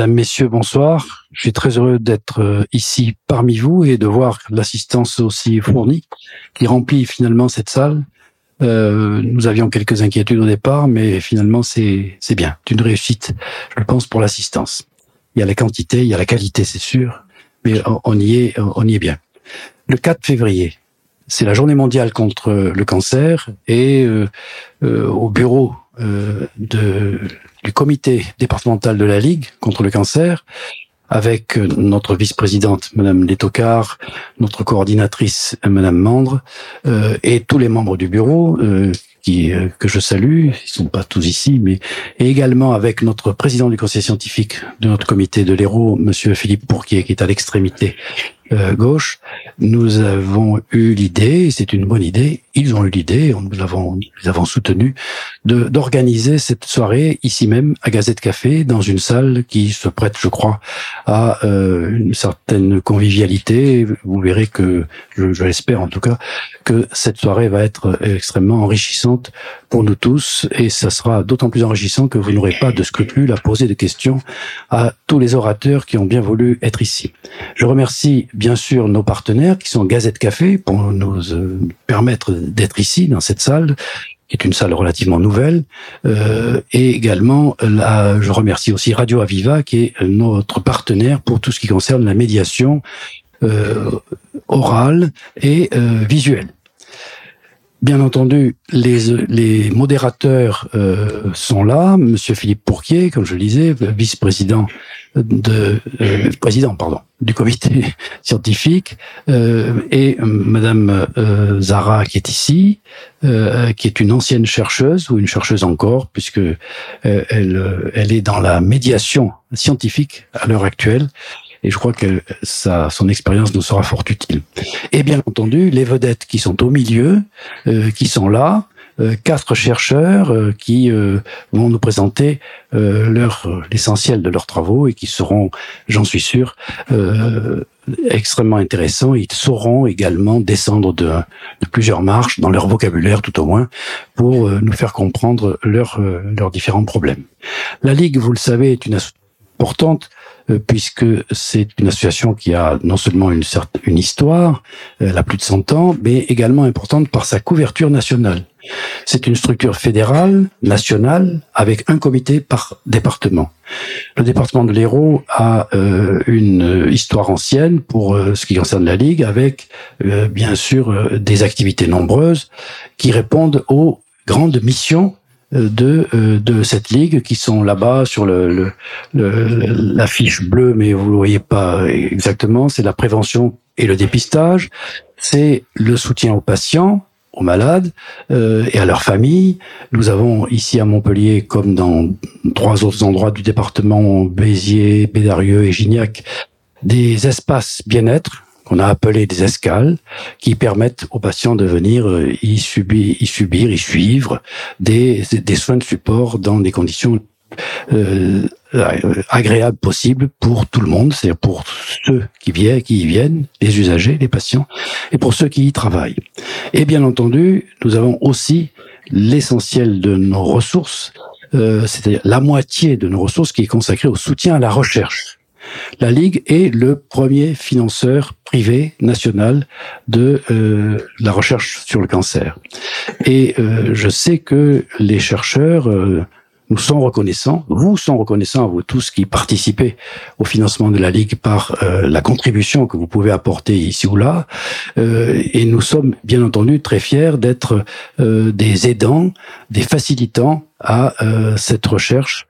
Mesdames, Messieurs, bonsoir. Je suis très heureux d'être euh, ici parmi vous et de voir l'assistance aussi fournie qui remplit finalement cette salle. Euh, nous avions quelques inquiétudes au départ, mais finalement c'est bien, c'est une réussite, je pense, pour l'assistance. Il y a la quantité, il y a la qualité, c'est sûr, mais on y est, on y est bien. Le 4 février, c'est la journée mondiale contre le cancer et euh, au bureau euh, de, du comité départemental de la Ligue contre le cancer, avec notre vice-présidente, Madame Letocard, notre coordinatrice, Madame Mandre, euh, et tous les membres du bureau, euh, qui, euh, que je salue, ils sont pas tous ici, mais et également avec notre président du conseil scientifique de notre comité de l'Hérault, Monsieur Philippe Pourquier, qui est à l'extrémité euh, gauche, nous avons eu l'idée, c'est une bonne idée, ils ont eu l'idée, nous l'avons, nous avons soutenu, de d'organiser cette soirée ici même à Gazette Café, dans une salle qui se prête, je crois, à euh, une certaine convivialité. Vous verrez que, je, je l'espère en tout cas, que cette soirée va être extrêmement enrichissante pour nous tous, et ça sera d'autant plus enrichissant que vous n'aurez pas de scrupules à poser des questions à tous les orateurs qui ont bien voulu être ici. Je remercie bien sûr nos partenaires qui sont Gazette Café pour nous euh, permettre d'être ici dans cette salle qui est une salle relativement nouvelle, euh, et également je remercie aussi Radio Aviva qui est notre partenaire pour tout ce qui concerne la médiation euh, orale et visuelle. Bien entendu, les, les modérateurs euh, sont là. Monsieur Philippe Pourquier, comme je le disais, vice-président de euh, président, pardon, du comité scientifique, euh, et Madame euh, Zara qui est ici, euh, qui est une ancienne chercheuse ou une chercheuse encore, puisque euh, elle, elle est dans la médiation scientifique à l'heure actuelle et je crois que ça, son expérience nous sera fort utile. Et bien entendu, les vedettes qui sont au milieu, euh, qui sont là, euh, quatre chercheurs euh, qui euh, vont nous présenter euh, leur l'essentiel de leurs travaux et qui seront, j'en suis sûr, euh, extrêmement intéressants. Ils sauront également descendre de, de, plusieurs marches dans leur vocabulaire, tout au moins, pour nous faire comprendre leurs leurs différents problèmes. La Ligue, vous le savez, est une association importante puisque c'est une association qui a non seulement une, certaine, une histoire, elle a plus de 100 ans, mais également importante par sa couverture nationale. C'est une structure fédérale, nationale, avec un comité par département. Le département de l'Hérault a euh, une histoire ancienne pour euh, ce qui concerne la Ligue, avec euh, bien sûr euh, des activités nombreuses qui répondent aux grandes missions de, euh, de cette ligue qui sont là-bas sur le, le, le, la fiche bleue, mais vous ne voyez pas exactement. C'est la prévention et le dépistage. C'est le soutien aux patients, aux malades euh, et à leurs familles. Nous avons ici à Montpellier, comme dans trois autres endroits du département, Béziers, Pédarieux et Gignac, des espaces bien-être qu'on a appelé des escales, qui permettent aux patients de venir euh, y subir, y, suivre des, soins de support dans des conditions euh, agréables possibles pour tout le monde, c'est-à-dire pour ceux qui viennent, qui y viennent, les usagers, les patients, et pour ceux qui y travaillent. Et bien entendu, nous avons aussi l'essentiel de nos ressources, euh, c'est-à-dire la moitié de nos ressources qui est consacrée au soutien à la recherche. La Ligue est le premier financeur privé national de euh, la recherche sur le cancer. Et euh, je sais que les chercheurs euh, nous sont reconnaissants, vous sont reconnaissants vous tous qui participez au financement de la Ligue par la contribution que vous pouvez apporter ici ou là. Euh, et nous sommes bien entendu très fiers d'être des aidants, des facilitants à cette recherche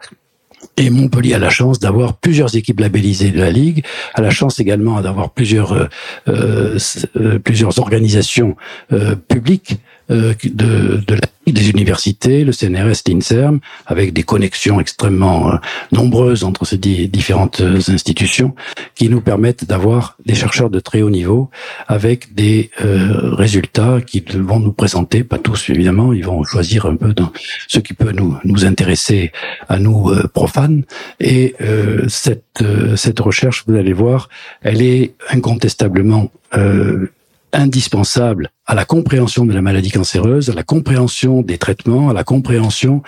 et Montpellier a la chance d'avoir plusieurs équipes labellisées de la Ligue, a la chance également d'avoir plusieurs, euh, euh, plusieurs organisations euh, publiques euh, de, de la des universités, le CNRS, l'INSERM, avec des connexions extrêmement euh, nombreuses entre ces différentes euh, institutions, qui nous permettent d'avoir des chercheurs de très haut niveau, avec des euh, résultats qui vont nous présenter, pas tous évidemment, ils vont choisir un peu dans ce qui peut nous, nous intéresser à nous euh, profanes, et euh, cette, cette recherche, vous allez voir, elle est incontestablement indispensable à la compréhension de la maladie cancéreuse, à la compréhension des traitements, à la compréhension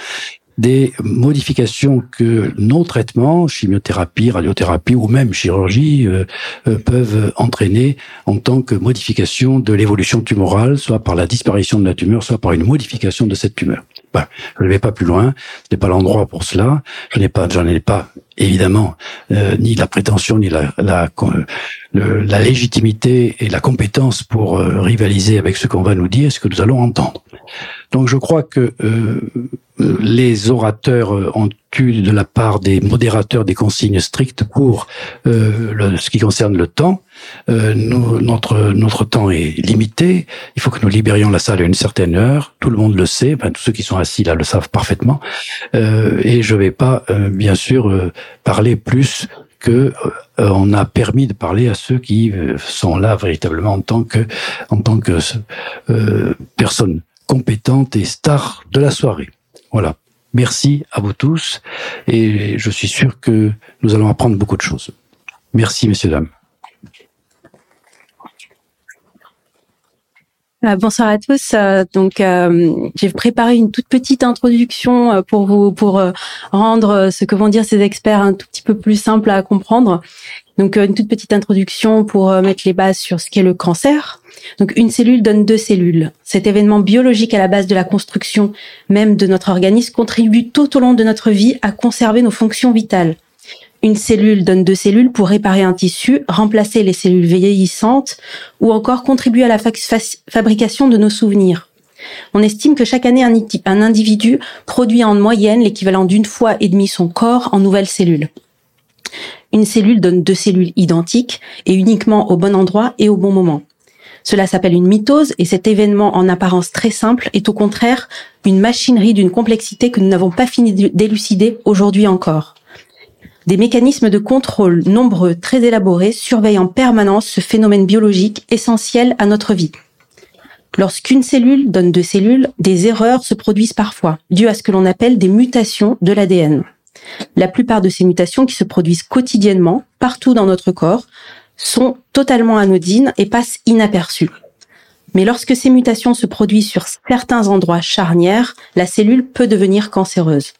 des modifications que nos traitements, chimiothérapie, radiothérapie ou même chirurgie, euh, euh, peuvent entraîner en tant que modification de l'évolution tumorale, soit par la disparition de la tumeur, soit par une modification de cette tumeur. Ben, je ne vais pas plus loin, ce n'est pas l'endroit pour cela. Je n'ai pas, j'en ai pas évidemment euh, ni la prétention ni la, la, la, légitimité et la compétence pour rivaliser avec ce qu'on va nous dire, ce que nous allons entendre. Donc je crois que euh, les orateurs ont eu de la part des modérateurs des consignes strictes pour euh, ce qui concerne le temps. Euh, notre temps est limité. Il faut que nous libérions la salle à une certaine heure. Tout le monde le sait. Tous ceux qui sont assis là le savent parfaitement. et je vais pas, bien sûr, parler plus que on a permis de parler à ceux qui sont là véritablement en tant que en tant que personnes compétente et star de la soirée. Voilà. Merci à vous tous et je suis sûr que nous allons apprendre beaucoup de choses. Merci, messieurs, dames. Euh, bonsoir à tous. Euh, donc, euh, j'ai préparé une toute petite introduction pour vous, pour rendre ce que vont dire ces experts un tout petit peu plus simple à comprendre. Donc, une toute petite introduction pour mettre les bases sur ce qu'est le cancer, donc une cellule donne deux cellules. Cet événement biologique à la base de la construction même de notre organisme contribue tout au long de notre vie à conserver nos fonctions vitales. Une cellule donne deux cellules pour réparer un tissu, remplacer les cellules vieillissantes ou encore contribuer à la fabrication de nos souvenirs. On estime que chaque année, un individu produit en moyenne l'équivalent d'une fois et demie son corps en nouvelles cellules. Une cellule donne deux cellules identiques et uniquement au bon endroit et au bon moment. Cela s'appelle une mitose et cet événement en apparence très simple est au contraire une machinerie d'une complexité que nous n'avons pas fini d'élucider aujourd'hui encore. Des mécanismes de contrôle nombreux, très élaborés, surveillent en permanence ce phénomène biologique essentiel à notre vie. Lorsqu'une cellule donne deux cellules, des erreurs se produisent parfois, dues à ce que l'on appelle des mutations de l'ADN. La plupart de ces mutations qui se produisent quotidiennement, partout dans notre corps, sont totalement anodines et passent inaperçues. Mais lorsque ces mutations se produisent sur certains endroits charnières, la cellule peut devenir cancéreuse.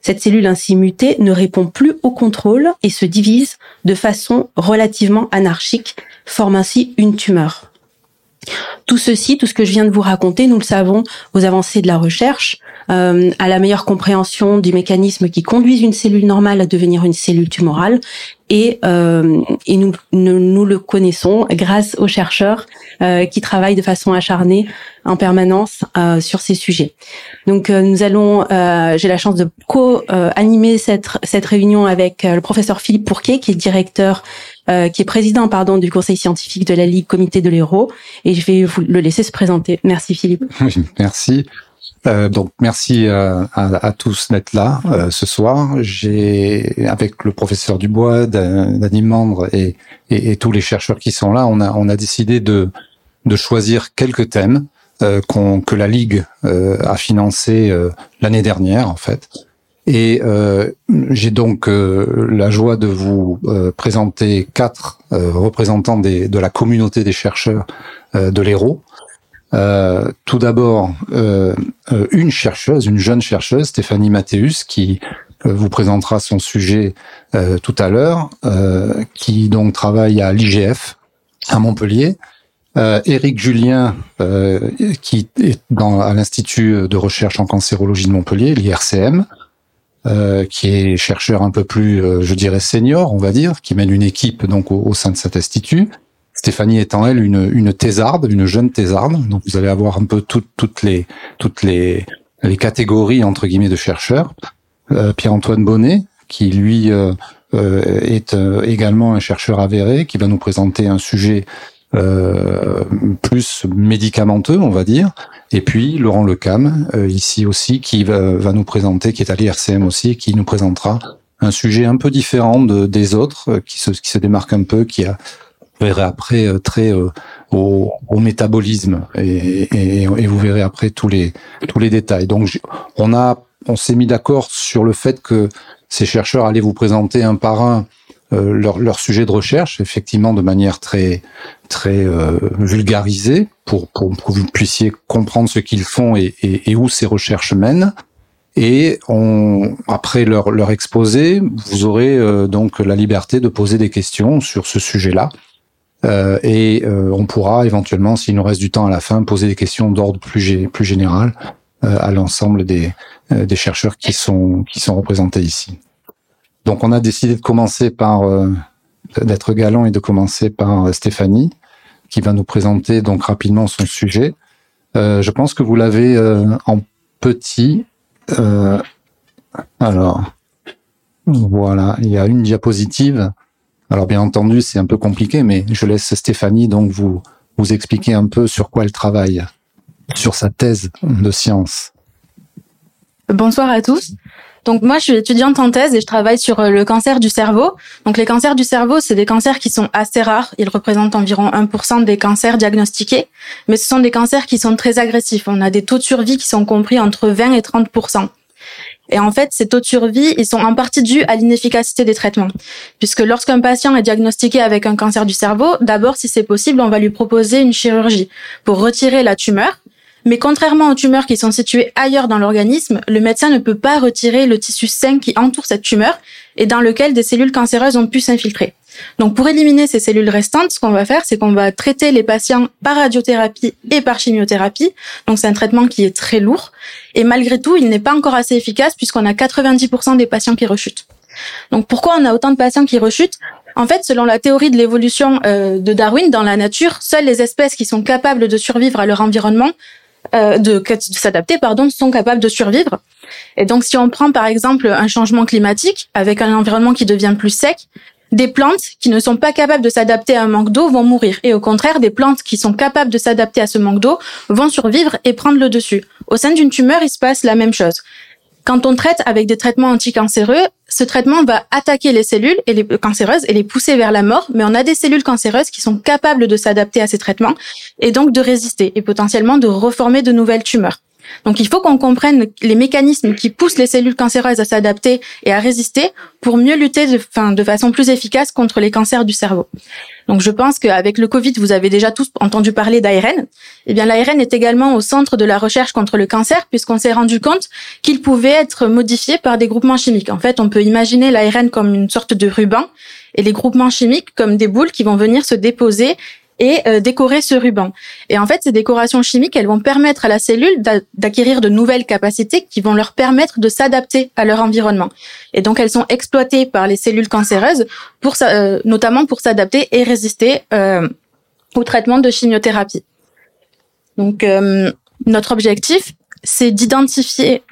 Cette cellule ainsi mutée ne répond plus au contrôle et se divise de façon relativement anarchique, forme ainsi une tumeur. Tout ceci, tout ce que je viens de vous raconter, nous le savons aux avancées de la recherche, euh, à la meilleure compréhension du mécanisme qui conduit une cellule normale à devenir une cellule tumorale. Et, euh, et nous, nous, le connaissons grâce aux chercheurs euh, qui travaillent de façon acharnée en permanence euh, sur ces sujets. Donc euh, nous allons, euh, j'ai la chance de co-animer cette, cette réunion avec le professeur Philippe Pourquet, qui est directeur, qui est président pardon du conseil scientifique de la Ligue Comité de l'Héros, et je vais vous le laisser se présenter. Merci Philippe. merci. Euh, donc merci euh, à, à, tous d'être là euh, ce soir. J'ai avec le professeur Dubois, Dani Mandre et, et, et, tous les chercheurs qui sont là, on a on a décidé de de choisir quelques thèmes euh, que la Ligue a financé l'année dernière en fait. Et j'ai donc la joie de vous présenter quatre représentants des, de la communauté des chercheurs de l'Hérault. Euh, tout d'abord, euh, euh, une chercheuse, une jeune chercheuse, Stéphanie Mathéus, qui vous présentera son sujet tout à l'heure, qui donc travaille à l'IGF à Montpellier. Éric Julien, qui est dans, à l'Institut de recherche en cancérologie de Montpellier, l'IRCM, qui est chercheur un peu plus, je dirais, senior, on va dire, qui mène une équipe donc au sein de cet institut. Stéphanie étant elle une, une thésarde, une jeune thésarde, donc vous allez avoir un peu toutes les toutes les, les catégories entre guillemets de chercheurs. Euh, Pierre-Antoine Bonnet, qui lui euh, euh est euh, également un chercheur avéré, qui va nous présenter un sujet euh, plus médicamenteux, on va dire. Et puis Laurent Lecam, ici aussi, qui va, va, nous présenter, qui est à l'IRCM aussi, qui nous présentera un sujet un peu différent de, des autres, qui se, qui se démarque un peu, qui a vous verrez après euh, très euh, au, au, métabolisme et, et, et, vous verrez après tous les tous les détails. Donc on a on s'est mis d'accord sur le fait que ces chercheurs allaient vous présenter un par un euh, leur, leur sujet de recherche, effectivement de manière très très euh, vulgarisée pour, pour, pour que vous puissiez comprendre ce qu'ils font et, et, et, où ces recherches mènent. Et on, après leur, leur exposé, vous aurez donc la liberté de poser des questions sur ce sujet-là. Euh, et euh, on pourra éventuellement, s'il nous reste du temps à la fin, poser des questions d'ordre plus, plus général euh, à l'ensemble des, des chercheurs qui sont, qui sont représentés ici. Donc on a décidé de commencer par d'être galant et de commencer par Stéphanie, qui va nous présenter donc rapidement son sujet. je pense que vous l'avez en petit. alors voilà, il y a une diapositive alors bien entendu, c'est un peu compliqué, mais je laisse Stéphanie donc vous vous expliquer un peu sur quoi elle travaille, sur sa thèse de science. Bonsoir à tous. Donc moi, je suis étudiante en thèse et je travaille sur euh, le cancer du cerveau. Donc les cancers du cerveau, c'est des cancers qui sont assez rares. Ils représentent environ 1% des cancers diagnostiqués, mais ce sont des cancers qui sont très agressifs. On a des taux de survie qui sont compris entre 20 et 30%. Et en fait, ces taux de survie, ils sont en partie dus à l'inefficacité des traitements. Puisque lorsqu'un patient est diagnostiqué avec un cancer du cerveau, d'abord, si c'est possible, on va lui proposer une chirurgie pour retirer la tumeur. Mais contrairement aux tumeurs qui sont situées ailleurs dans l'organisme, le médecin ne peut pas retirer le tissu sain qui entoure cette tumeur et dans lequel des cellules cancéreuses ont pu s'infiltrer. Donc pour éliminer ces cellules restantes, ce qu'on va faire, c'est qu'on va traiter les patients par radiothérapie et par chimiothérapie. Donc c'est un traitement qui est très lourd. Et malgré tout, il n'est pas encore assez efficace puisqu'on a 90% des patients qui rechutent. Donc pourquoi on a autant de patients qui rechutent? En fait, selon la théorie de l'évolution euh, de Darwin, dans la nature, seules les espèces qui sont capables de survivre à leur environnement, euh, de, de s'adapter, pardon, sont capables de survivre. Et donc si on prend par exemple un changement climatique avec un environnement qui devient plus sec, des plantes qui ne sont pas capables de s'adapter à un manque d'eau vont mourir. Et au contraire, des plantes qui sont capables de s'adapter à ce manque d'eau vont survivre et prendre le dessus. Au sein d'une tumeur, il se passe la même chose. Quand on traite avec des traitements anticancéreux, ce traitement va attaquer les cellules et les cancéreuses et les pousser vers la mort, mais on a des cellules cancéreuses qui sont capables de s'adapter à ces traitements et donc de résister et potentiellement de reformer de nouvelles tumeurs. Donc il faut qu'on comprenne les mécanismes qui poussent les cellules cancéreuses à s'adapter et à résister pour mieux lutter de, de façon plus efficace contre les cancers du cerveau. Donc je pense qu'avec le Covid, vous avez déjà tous entendu parler d'ARN. Eh bien l'ARN est également au centre de la recherche contre le cancer puisqu'on s'est rendu compte qu'il pouvait être modifié par des groupements chimiques. En fait, on peut imaginer l'ARN comme une sorte de ruban et les groupements chimiques comme des boules qui vont venir se déposer et euh, décorer ce ruban. Et en fait, ces décorations chimiques, elles vont permettre à la cellule d'acquérir de nouvelles capacités qui vont leur permettre de s'adapter à leur environnement. Et donc, elles sont exploitées par les cellules cancéreuses, pour, euh, notamment pour s'adapter et résister euh, au traitement de chimiothérapie. Donc, euh, notre objectif, c'est d'identifier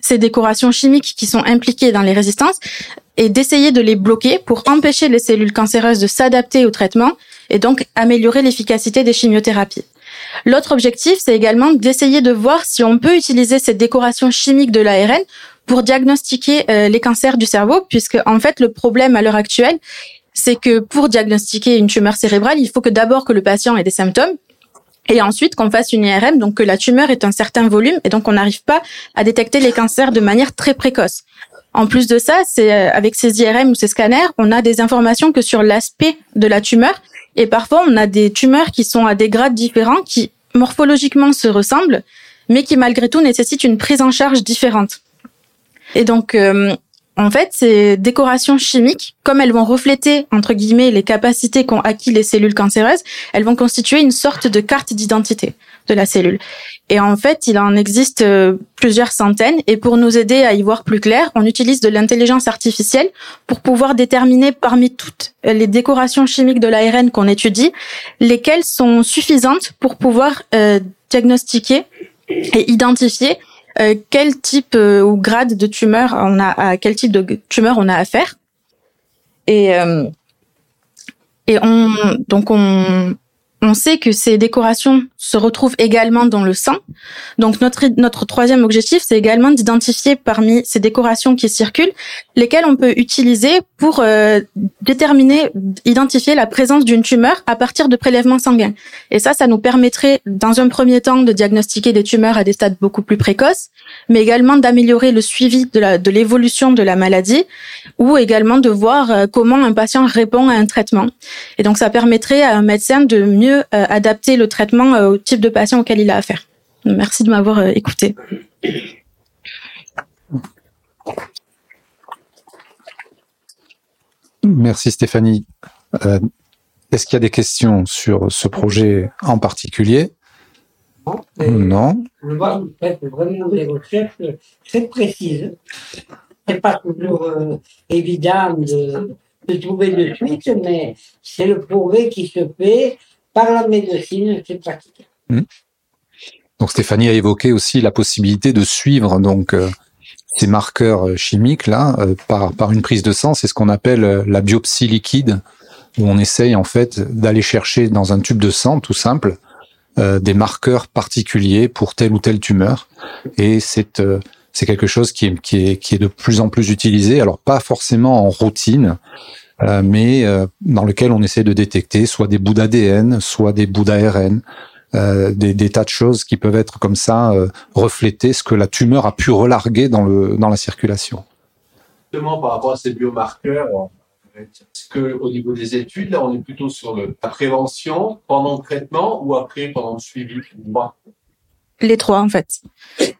ces décorations chimiques qui sont impliquées dans les résistances et d'essayer de les bloquer pour empêcher les cellules cancéreuses de s'adapter au traitement et donc améliorer l'efficacité des chimiothérapies. L'autre objectif, c'est également d'essayer de voir si on peut utiliser cette décoration chimique de l'ARN pour diagnostiquer euh, les cancers du cerveau, puisque en fait le problème à l'heure actuelle, c'est que pour diagnostiquer une tumeur cérébrale, il faut que d'abord que le patient ait des symptômes, et ensuite qu'on fasse une IRM, donc que la tumeur est un certain volume, et donc on n'arrive pas à détecter les cancers de manière très précoce. En plus de ça, c'est euh, avec ces IRM ou ces scanners, on a des informations que sur l'aspect de la tumeur, et parfois, on a des tumeurs qui sont à des grades différents, qui morphologiquement se ressemblent, mais qui malgré tout nécessitent une prise en charge différente. Et donc, euh, en fait, ces décorations chimiques, comme elles vont refléter, entre guillemets, les capacités qu'ont acquis les cellules cancéreuses, elles vont constituer une sorte de carte d'identité de la cellule. Et en fait, il en existe euh, plusieurs centaines. Et pour nous aider à y voir plus clair, on utilise de l'intelligence artificielle pour pouvoir déterminer parmi toutes les décorations chimiques de l'ARN qu'on étudie, lesquelles sont suffisantes pour pouvoir euh, diagnostiquer et identifier euh, quel type ou grade de tumeur on a, à quel type de tumeur on a affaire. Et et on donc on on sait que ces décorations se retrouvent également dans le sang. Donc notre notre troisième objectif, c'est également d'identifier parmi ces décorations qui circulent lesquelles on peut utiliser pour euh, déterminer, identifier la présence d'une tumeur à partir de prélèvements sanguins. Et ça, ça nous permettrait, dans un premier temps, de diagnostiquer des tumeurs à des stades beaucoup plus précoces, mais également d'améliorer le suivi de la de l'évolution de la maladie, ou également de voir euh, comment un patient répond à un traitement. Et donc ça permettrait à un médecin de mieux euh, adapter le traitement euh, au type de patient auquel il a affaire. Merci de m'avoir euh, écouté. Merci Stéphanie. Est-ce qu'il y a des questions sur ce projet en particulier? Non. Je vois que vous faites vraiment des recherches très précises. C'est pas toujours évident de, de trouver de suite, mais c'est le progrès qui se fait par la médecine, c'est pratique. Donc Stéphanie a évoqué aussi la possibilité de suivre donc euh, ces marqueurs euh, chimiques là euh, par une prise de sang, c'est ce qu'on appelle la biopsie liquide où on essaye en fait d'aller chercher dans un tube de sang tout simple des marqueurs particuliers pour telle ou telle tumeur. Et c'est c'est quelque chose qui qui qui est de plus en plus utilisé. Alors pas forcément en routine euh, mais euh, dans lequel on essaie de détecter soit des bouts d'ADN, soit des bouts d'ARN, euh, des, des tas de choses qui peuvent être comme ça euh, refléter ce que la tumeur a pu relarguer dans le dans la circulation. Justement, par rapport à ces biomarqueurs, est-ce que au niveau des études, là, on est plutôt sur le, la prévention pendant le traitement ou après pendant le suivi Les trois, en fait.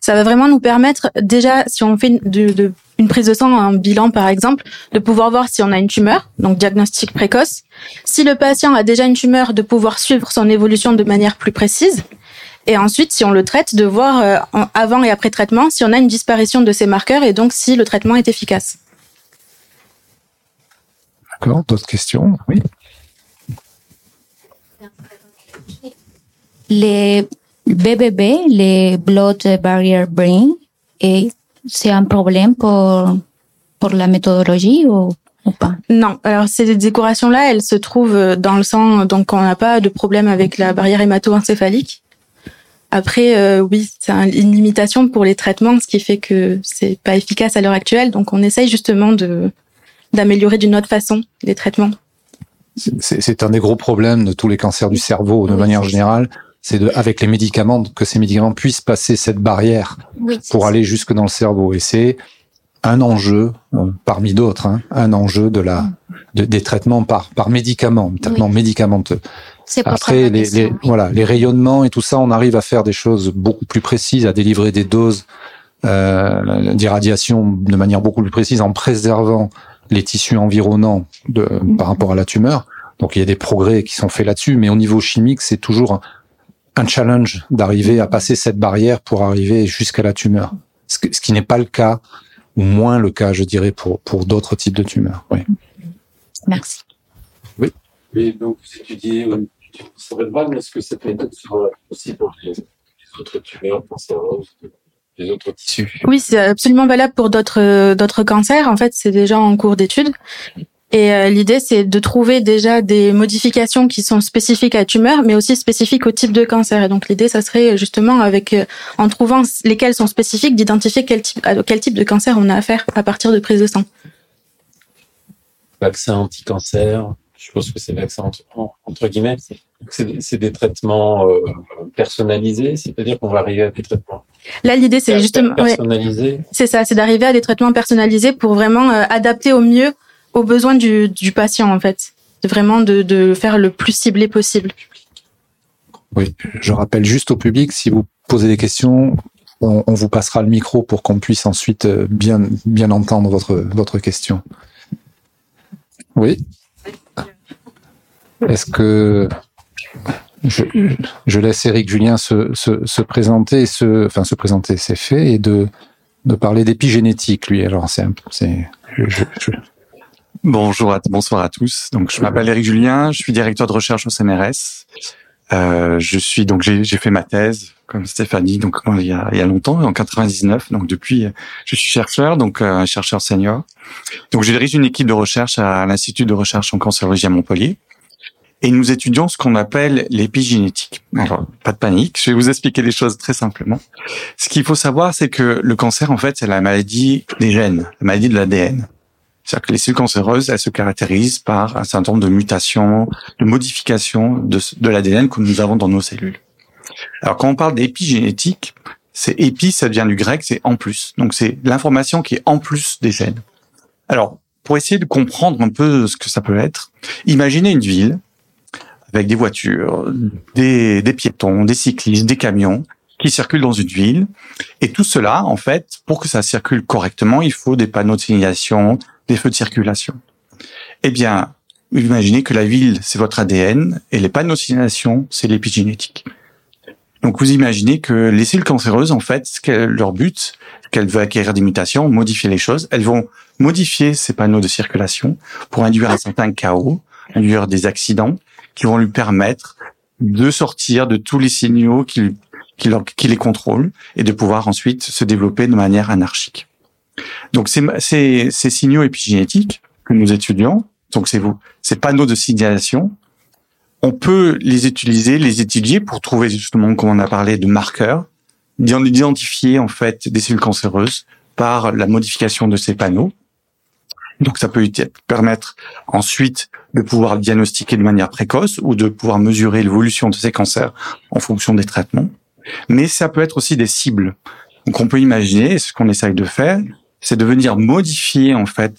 Ça va vraiment nous permettre, déjà, si on fait de, de- une prise de sang, un bilan, par exemple, de pouvoir voir si on a une tumeur, donc diagnostic précoce. Si le patient a déjà une tumeur, de pouvoir suivre son évolution de manière plus précise. Et ensuite, si on le traite, de voir euh, avant et après traitement si on a une disparition de ces marqueurs et donc si le traitement est efficace. D'accord D'autres questions? Oui. les BBB, les Blood Barrier Brain, et c'est un problème pour, pour la méthodologie ou, ou pas? Non, alors ces décorations-là, elles se trouvent euh, dans le sang, donc on n'a pas de problème avec la barrière hémato-encéphalique. Après, euh, oui, c'est un- une limitation pour les traitements, ce qui fait que c'est pas efficace à l'heure actuelle. Donc on essaye justement de d'améliorer d'une autre façon les traitements. C'est un des gros problèmes de tous les cancers du cerveau de Oui, manière générale. C'est de, avec les médicaments que ces médicaments puissent passer cette barrière Oui. pour aller jusque dans le cerveau. Et c'est un enjeu euh, parmi d'autres, hein, un enjeu de la de- des traitements par par médicament, traitement médicamenteux. Après les, question, les oui. voilà les rayonnements et tout ça, on arrive à faire des choses beaucoup plus précises, à délivrer des doses euh, d'irradiation de manière beaucoup plus précise en préservant les tissus environnants de, par rapport à la tumeur. Donc il y a des progrès qui sont faits là-dessus, mais au niveau chimique, c'est toujours un, challenge d'arriver à passer cette barrière pour arriver jusqu'à la tumeur. Ce, que- ce qui n'est pas le cas, ou moins le cas, je dirais, pour, pour d'autres types de tumeurs. Oui. Merci. Oui, donc vous étudiez euh, l'étude cérébrale, mais est-ce que ça peut être sur, euh, aussi pour les, les autres tumeurs cancéreuses, les autres tissus? Oui, c'est absolument valable pour d'autres euh, d'autres cancers. En fait, c'est déjà en cours d'étude. Et euh, l'idée, c'est de trouver déjà des modifications qui sont spécifiques à la tumeur, mais aussi spécifiques au type de cancer. Et donc, l'idée, ça serait justement avec, euh, en trouvant lesquels sont spécifiques, d'identifier quel type, à quel type de cancer on a affaire à partir de prise de sang. vaccin anti-cancer, je suppose que c'est vaccin entre, en- entre guillemets. C'est des- traitements euh, personnalisés, c'est-à-dire qu'on va arriver à des traitements Là, l'idée, c'est justement, ouais, personnalisés. c'est ça, c'est d'arriver à des traitements personnalisés pour vraiment euh, adapter au mieux aux besoins du, patient, en fait. Vraiment de, faire le plus ciblé possible. Oui. Je rappelle juste au public, si vous posez des questions, on, vous passera le micro pour qu'on puisse ensuite euh, bien, bien entendre votre, question. Oui. Est-ce que je, laisse Eric Julien se, se, se présenter, se, enfin se présenter, c'est fait, et de, parler d'épigénétique, lui. Alors c'est, je- je- Bonjour, à, bonsoir à tous. Donc, je m'appelle Eric Julien, je suis directeur de recherche au CNRS. Euh, je suis donc j'ai fait ma thèse comme Stéphanie donc il y a il y a longtemps en 99 donc depuis je suis chercheur donc euh, chercheur senior donc je dirige une équipe de recherche à l'institut de recherche en cancérologie à Montpellier et nous étudions ce qu'on appelle l'épigénétique. Alors, pas de panique, je vais vous expliquer les choses très simplement. Ce qu'il faut savoir, c'est que le cancer, en fait, c'est la maladie des gènes, la maladie de l'ADN. C'est-à-dire que les cellules cancéreuses, elles se caractérisent par un certain nombre de mutations, de modifications de, l'ADN que nous avons dans nos cellules. Alors, quand on parle d'épigénétique, c'est épi, ça vient du grec, c'est en plus. Donc, c'est l'information qui est en plus des gènes. Alors, pour essayer de comprendre un peu ce que ça peut être, imaginez une ville avec des voitures, des, des piétons, des cyclistes, des camions qui circulent dans une ville. Et tout cela, en fait, pour que ça circule correctement, il faut des panneaux de signalisation, des feux de circulation. Eh bien, imaginez que la ville, c'est votre ADN et les panneaux de signalisation, c'est l'épigénétique. Donc vous imaginez que les cellules cancéreuses, en fait, leur but, qu'elles veulent acquérir des mutations, modifier les choses, elles vont modifier ces panneaux de circulation pour induire un certain chaos, induire des accidents qui vont lui permettre de sortir de tous les signaux qui les contrôlent et de pouvoir ensuite se développer de manière anarchique. Donc ces, ces, ces signaux épigénétiques que nous étudions, donc c'est vous, ces panneaux de signalisation, on peut les utiliser, les étudier pour trouver justement, comme on a parlé, de marqueurs, d'ident- d'identifier en fait des cellules cancéreuses par la modification de ces panneaux. Donc ça peut ut- permettre ensuite de pouvoir diagnostiquer de manière précoce ou de pouvoir mesurer l'évolution de ces cancers en fonction des traitements. Mais ça peut être aussi des cibles. Donc on peut imaginer, ce qu'on essaye de faire, c'est de venir modifier en fait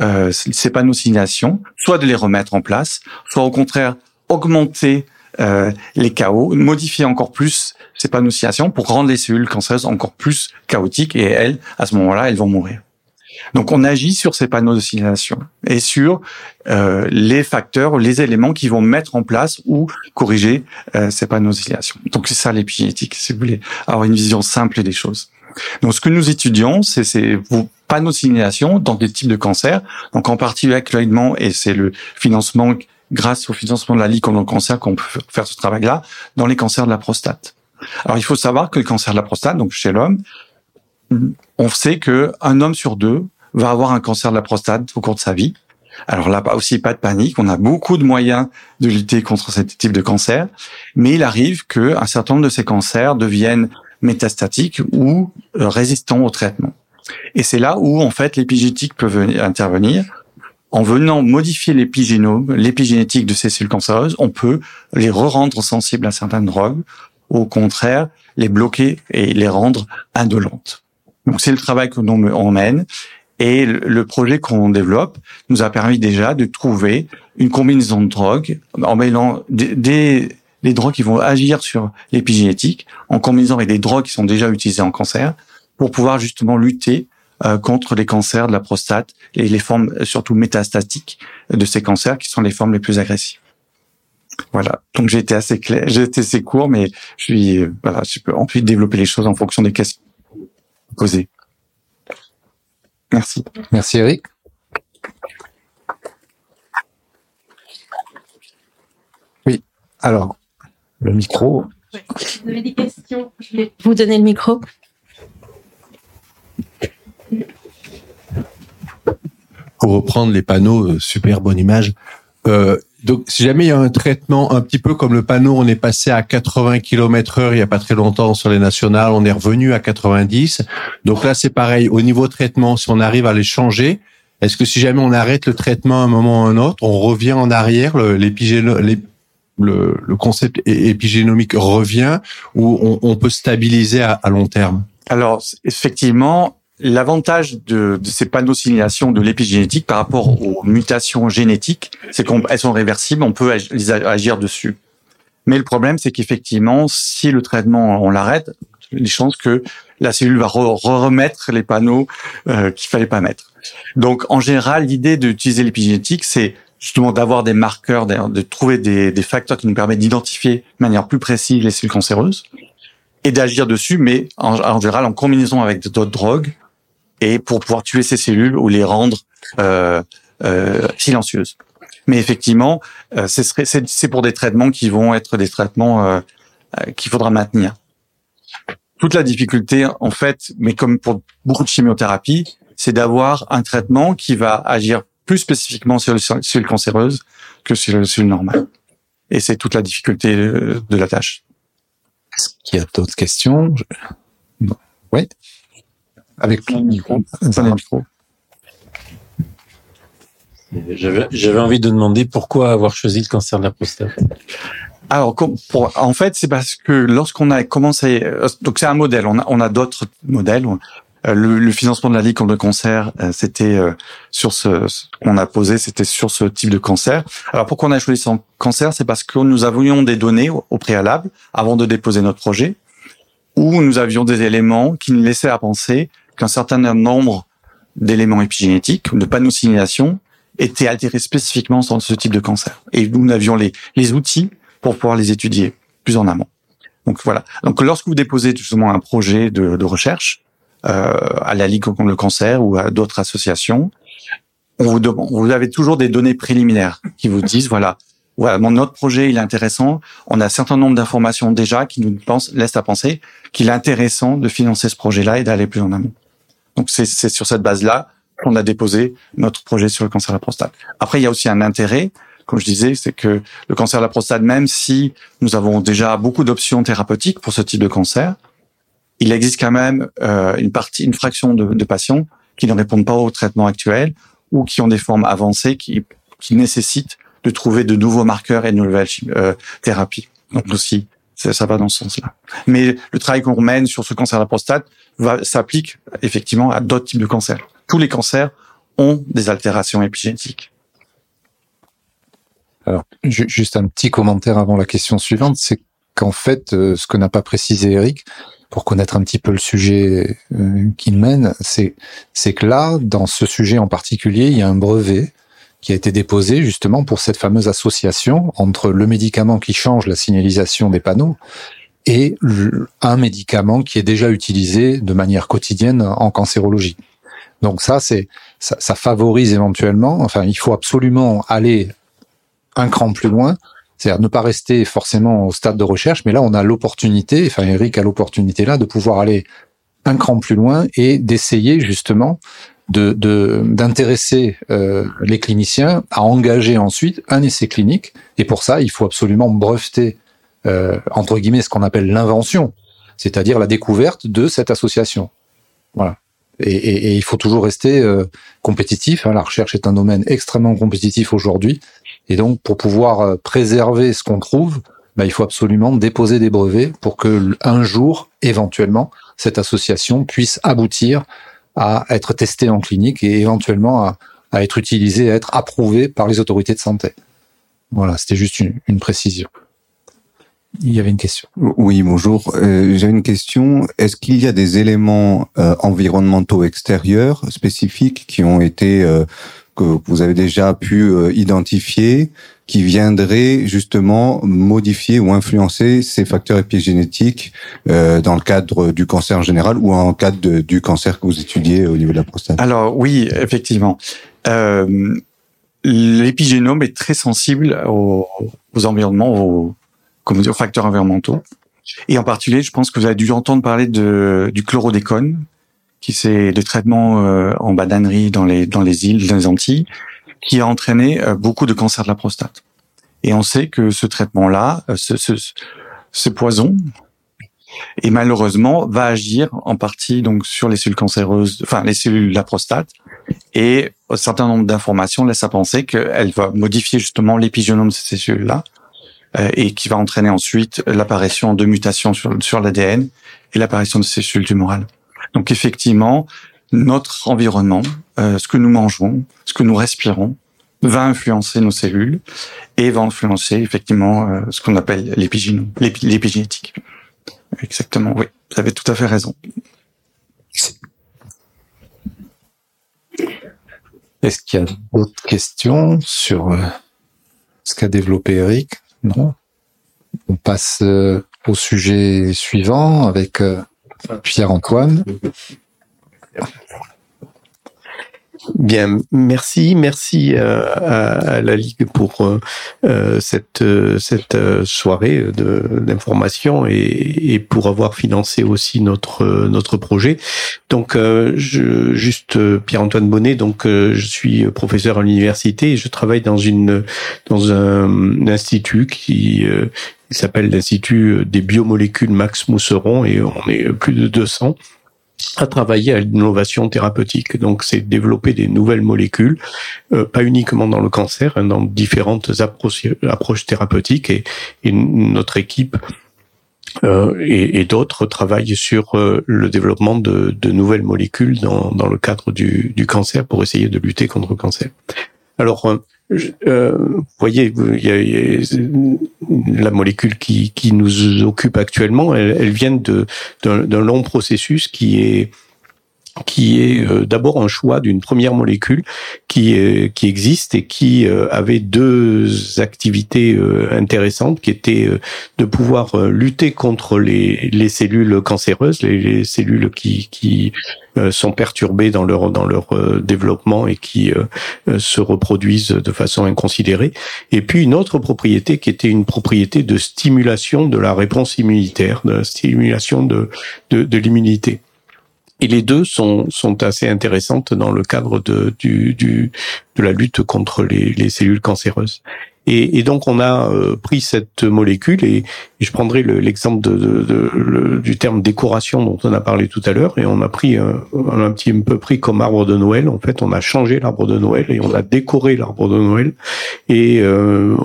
euh, ces panneaux de signalisation, soit de les remettre en place, soit au contraire augmenter euh, les chaos, modifier encore plus ces panneaux de signalisation pour rendre les cellules cancéreuses encore plus chaotiques et elles, à ce moment-là, elles vont mourir. Donc on agit sur ces panneaux de signalisation et sur euh, les facteurs, les éléments qui vont mettre en place ou corriger euh, ces panneaux de signalisation. Donc c'est ça l'épigénétique, si vous voulez avoir une vision simple des choses. Donc ce que nous étudions, c'est ces panneaux de signalisation dans des types de cancers. Donc en particulier actuellement, et c'est le financement grâce au financement de la Ligue contre le cancer qu'on peut faire ce travail-là dans les cancers de la prostate. Alors il faut savoir que le cancer de la prostate, donc chez l'homme, on sait que un homme sur deux va avoir un cancer de la prostate au cours de sa vie. Alors là, aussi pas de panique. On a beaucoup de moyens de lutter contre ce type de cancer, mais il arrive que un certain nombre de ces cancers deviennent métastatiques ou euh, résistants au traitement. Et c'est là où en fait l'épigénétique peut venir intervenir. En venant modifier l'épigénome, l'épigénétique de ces cellules cancéreuses, on peut les re-rendre sensibles à certaines drogues, au contraire les bloquer et les rendre indolentes. Donc c'est le travail que l'on on mène et le projet qu'on développe nous a permis déjà de trouver une combinaison de drogues en mêlant des, des drogues qui vont agir sur l'épigénétique en combinaison avec des drogues qui sont déjà utilisées en cancer pour pouvoir justement lutter euh, contre les cancers de la prostate et les formes euh, surtout métastatiques de ces cancers qui sont les formes les plus agressives. Voilà. Donc j'ai été assez clair, j'ai été assez court, mais je suis euh, voilà, je peux ensuite développer les choses en fonction des questions posées. Merci. Merci Eric. Oui. Alors, le micro. Vous avez des questions Je vais vous donner le micro. pour reprendre les panneaux, euh, super bonne image. Euh, donc, si jamais il y a un traitement un petit peu comme le panneau, on est passé à 80 km heure il y a pas très longtemps sur les nationales, on est revenu à 90. Donc là, c'est pareil. Au niveau traitement, si on arrive à les changer, est-ce que si jamais on arrête le traitement à un moment ou à un autre, on revient en arrière, le, concept épigénomique revient ou on, peut stabiliser à, long terme? Alors, effectivement, l'avantage de, ces panneaux de signalisation de l'épigénétique par rapport aux mutations génétiques, c'est qu'elles sont réversibles, on peut ag- les a- agir dessus. Mais le problème, c'est qu'effectivement, si le traitement, on l'arrête, les chances que la cellule va re- re- remettre les panneaux euh, qu'il fallait pas mettre. Donc, en général, l'idée d'utiliser l'épigénétique, c'est justement d'avoir des marqueurs, de trouver des, des facteurs qui nous permettent d'identifier de manière plus précise les cellules cancéreuses et d'agir dessus, mais en, en général en combinaison avec d'autres drogues et pour pouvoir tuer ces cellules ou les rendre euh, euh, silencieuses. Mais effectivement, euh, c'est pour des traitements qui vont être des traitements euh, euh, qu'il faudra maintenir. Toute la difficulté, en fait, mais comme pour beaucoup de chimiothérapie, c'est d'avoir un traitement qui va agir plus spécifiquement cellules cancéreuses que cellules normales. Et c'est toute la difficulté euh, de la tâche. Est-ce qu'il y a d'autres questions? Oui. Avec le micro. Prenez le micro. J'avais j'avais envie de demander pourquoi avoir choisi le cancer de la prostate? Alors, pour, en fait, c'est parce que lorsqu'on a commencé, euh, donc c'est un modèle. On a, on a d'autres modèles. Euh, Le, le financement de la Ligue contre le cancer, euh, c'était euh, sur ce, qu'on a posé, c'était sur ce type de cancer. Alors, pourquoi on a choisi ce cancer? C'est parce que nous avions des données au, préalable avant de déposer notre projet, où nous avions des éléments qui nous laissaient à penser qu'un certain nombre d'éléments épigénétiques, de panneaux de signalisation, étaient altérées spécifiquement dans ce type de cancer. Et nous avions les, les outils pour pouvoir les étudier plus en amont. Donc voilà. Donc lorsque vous déposez justement un projet de, de recherche à la Ligue contre le cancer ou à d'autres associations, on vous demande, vous avez toujours des données préliminaires qui vous disent voilà, voilà, mon notre projet il est intéressant. On a un certain nombre d'informations déjà qui nous pensent, laissent à penser qu'il est intéressant de financer ce projet-là et d'aller plus en amont. Donc c'est sur cette base-là qu'on a déposé notre projet sur le cancer de la prostate. Après, il y a aussi un intérêt, comme je disais, c'est que le cancer de la prostate, même si nous avons déjà beaucoup d'options thérapeutiques pour ce type de cancer, il existe quand même euh, une partie, une fraction de, patients qui ne répondent pas au traitement actuel ou qui ont des formes avancées qui, nécessitent de trouver de nouveaux marqueurs et de nouvelles euh, thérapies. Donc aussi, ça, va dans ce sens-là. Mais le travail qu'on mène sur ce cancer de la prostate s'applique effectivement à d'autres types de cancers. Tous les cancers ont des altérations épigénétiques. Alors, ju- juste un petit commentaire avant la question suivante, c'est qu'en fait, euh, ce que n'a pas précisé Eric, pour connaître un petit peu le sujet euh, qu'il mène, c'est que là, dans ce sujet en particulier, il y a un brevet qui a été déposé justement pour cette fameuse association entre le médicament qui change la signalisation des panneaux et un médicament qui est déjà utilisé de manière quotidienne en cancérologie. Donc ça, c'est ça, ça favorise éventuellement. Enfin, il faut absolument aller un cran plus loin, c'est-à-dire ne pas rester forcément au stade de recherche, mais là on a l'opportunité, enfin Eric a l'opportunité là de pouvoir aller un cran plus loin et d'essayer justement de d'intéresser euh, les cliniciens à engager ensuite un essai clinique. Et pour ça, il faut absolument breveter euh, entre guillemets ce qu'on appelle l'invention, c'est-à-dire la découverte de cette association. Voilà. Et, et- et il faut toujours rester euh, compétitif. hein. La recherche est un domaine extrêmement compétitif aujourd'hui. Et donc, pour pouvoir euh, préserver ce qu'on trouve, bah, il faut absolument déposer des brevets pour que un jour, éventuellement, cette association puisse aboutir à être testée en clinique et éventuellement à, être utilisée, à être approuvée par les autorités de santé. Voilà, c'était juste une, une précision. Il y avait une question. Oui, bonjour. Euh, J'ai une question. Est-ce qu'il y a des éléments euh, environnementaux extérieurs spécifiques qui ont été euh, que vous avez déjà pu euh, identifier, qui viendraient justement modifier ou influencer ces facteurs épigénétiques euh, dans le cadre du cancer en général ou en cadre de- du cancer que vous étudiez au niveau de la prostate? Alors oui, effectivement. Euh, L'épigénome est très sensible aux, environnements, aux facteurs environnementaux. Et en particulier, je pense que vous avez dû entendre parler de, du chlordécone, qui c'est le traitement euh, en bananerie dans les dans les îles, dans les Antilles, qui a entraîné euh, beaucoup de cancers de la prostate. Et on sait que ce traitement-là, euh, ce, poison, et malheureusement va agir en partie donc sur les cellules cancéreuses, enfin les cellules de la prostate, et un certain nombre d'informations laissent à penser qu'elle va modifier justement l'épigénome de ces cellules-là, et qui va entraîner ensuite l'apparition de mutations sur, sur l'ADN et l'apparition de ces cellules tumorales. Donc effectivement, notre environnement, euh, ce que nous mangeons, ce que nous respirons, va influencer nos cellules et va influencer effectivement euh, ce qu'on appelle l'épigénétique. Exactement, oui, vous avez tout à fait raison. Est-ce qu'il y a d'autres questions sur euh, ce qu'a développé Eric? Non? On passe euh, au sujet suivant avec euh, Pierre-Antoine. Bien, merci, merci euh, à, la Ligue pour euh, euh, cette soirée d'information et, et pour avoir financé aussi notre projet. Donc, juste Pierre-Antoine Bonnet. Donc, je suis professeur à l'université et je travaille dans un, institut qui euh, il s'appelle l'Institut des biomolécules Max Mousseron et on est plus de 200 à travailler à l'innovation thérapeutique. Donc, c'est développer des nouvelles molécules, euh, pas uniquement dans le cancer, hein, dans différentes approches, approches thérapeutiques. Et, et notre équipe euh, et, et d'autres travaillent sur euh, le développement de, de nouvelles molécules dans, dans le cadre du, du cancer pour essayer de lutter contre le cancer. Alors, euh, vous voyez, la molécule qui, qui nous occupe actuellement, elle, elle vient d'un long processus qui est qui est euh, d'abord un choix d'une première molécule qui euh, qui existe et qui euh, avait deux activités intéressantes qui étaient de pouvoir lutter contre les, les cellules cancéreuses les, les cellules qui qui sont perturbées dans leur dans leur développement et qui se reproduisent de façon inconsidérée. Et puis une autre propriété qui était une propriété de stimulation de la réponse immunitaire de stimulation de de, de l'immunité et les deux sont, sont assez intéressantes dans le cadre de, du, du, de la lutte contre les, les cellules cancéreuses. Et, et, donc on a euh, pris cette molécule et, je prendrai l'exemple de, de, de, du terme décoration dont on a parlé tout à l'heure et on a pris euh, on a un petit peu pris comme arbre de Noël. En fait, on a changé l'arbre de Noël et on a décoré l'arbre de Noël. Et euh,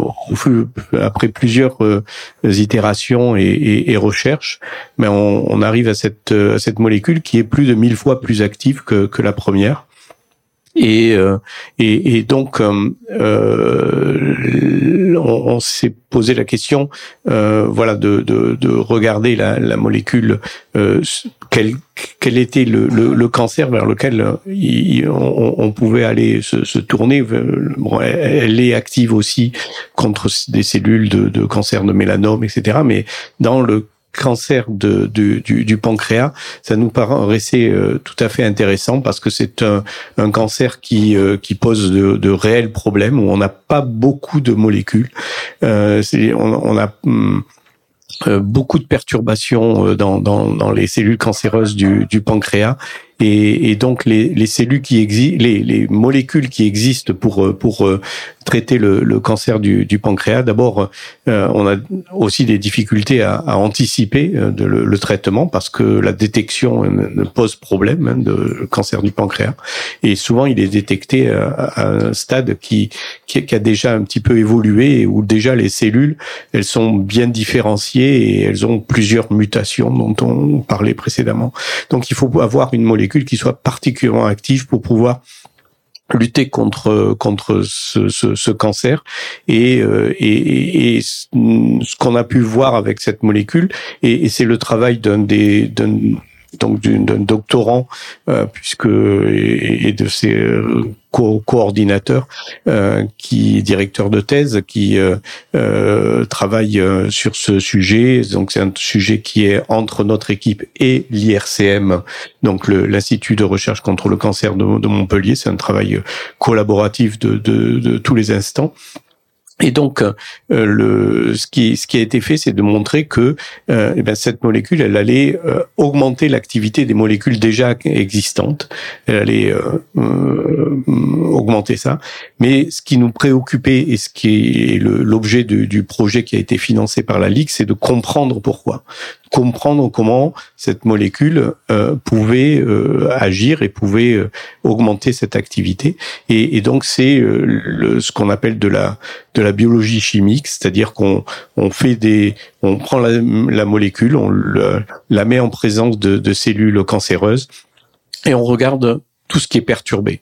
après plusieurs euh, itérations et, et, recherches, mais on, on, arrive à cette à cette molécule qui est plus de mille fois plus active que, que la première. Et, euh, et, et, donc, euh, euh, on, on s'est posé la question, euh, voilà, de, de, de, regarder la, la molécule, euh, quel, quel était le, le, le, cancer vers lequel on, on, pouvait aller se, se tourner. Bon, elle est active aussi contre des cellules de, de cancer de mélanome, etc. Mais dans le cancer du, du, pancréas, ça nous paraissait euh, tout à fait intéressant parce que c'est un, cancer qui, euh, pose de, réels problèmes où on n'a pas beaucoup de molécules. Euh, on, a hum, beaucoup de perturbations dans, les cellules cancéreuses du pancréas et, et, donc les, les cellules qui existent, les, les, molécules qui existent pour pour traiter le, le cancer du, du pancréas, d'abord, euh, on a aussi des difficultés à, à anticiper euh, de le, le, traitement parce que la détection ne pose problème hein, de cancer du pancréas. Et souvent, il est détecté à, à un stade qui, qui, qui, a déjà un petit peu évolué où déjà les cellules, elles sont bien différenciées et elles ont plusieurs mutations dont on parlait précédemment. Donc, il faut avoir une molécule qui soit particulièrement active pour pouvoir lutter contre contre ce, ce, ce cancer. Et, euh, et, et, ce qu'on a pu voir avec cette molécule et, et c'est le travail d'un des d'un donc d'un doctorant euh, puisque et, de ses euh, co-coordinateur euh, qui directeur de thèse, qui euh, euh, travaille sur ce sujet. Donc c'est un sujet qui est entre notre équipe et l'IRCM, donc l'Institut de recherche contre le cancer de, de Montpellier. C'est un travail collaboratif de, de, de tous les instants. Et donc, euh, le, ce, qui, ce qui a été fait, c'est de montrer que euh, eh ben, cette molécule, elle allait euh, augmenter l'activité des molécules déjà existantes. Elle allait euh, augmenter ça. Mais ce qui nous préoccupait et ce qui est l'objet du projet qui a été financé par la Ligue, c'est de comprendre pourquoi comprendre comment cette molécule euh, pouvait euh, agir et pouvait euh, augmenter cette activité. Et, et donc c'est ce qu'on appelle de la de biologie chimique, c'est-à-dire qu'on on fait des, on prend la, molécule, on la met en présence de, de cellules cancéreuses et on regarde tout ce qui est perturbé.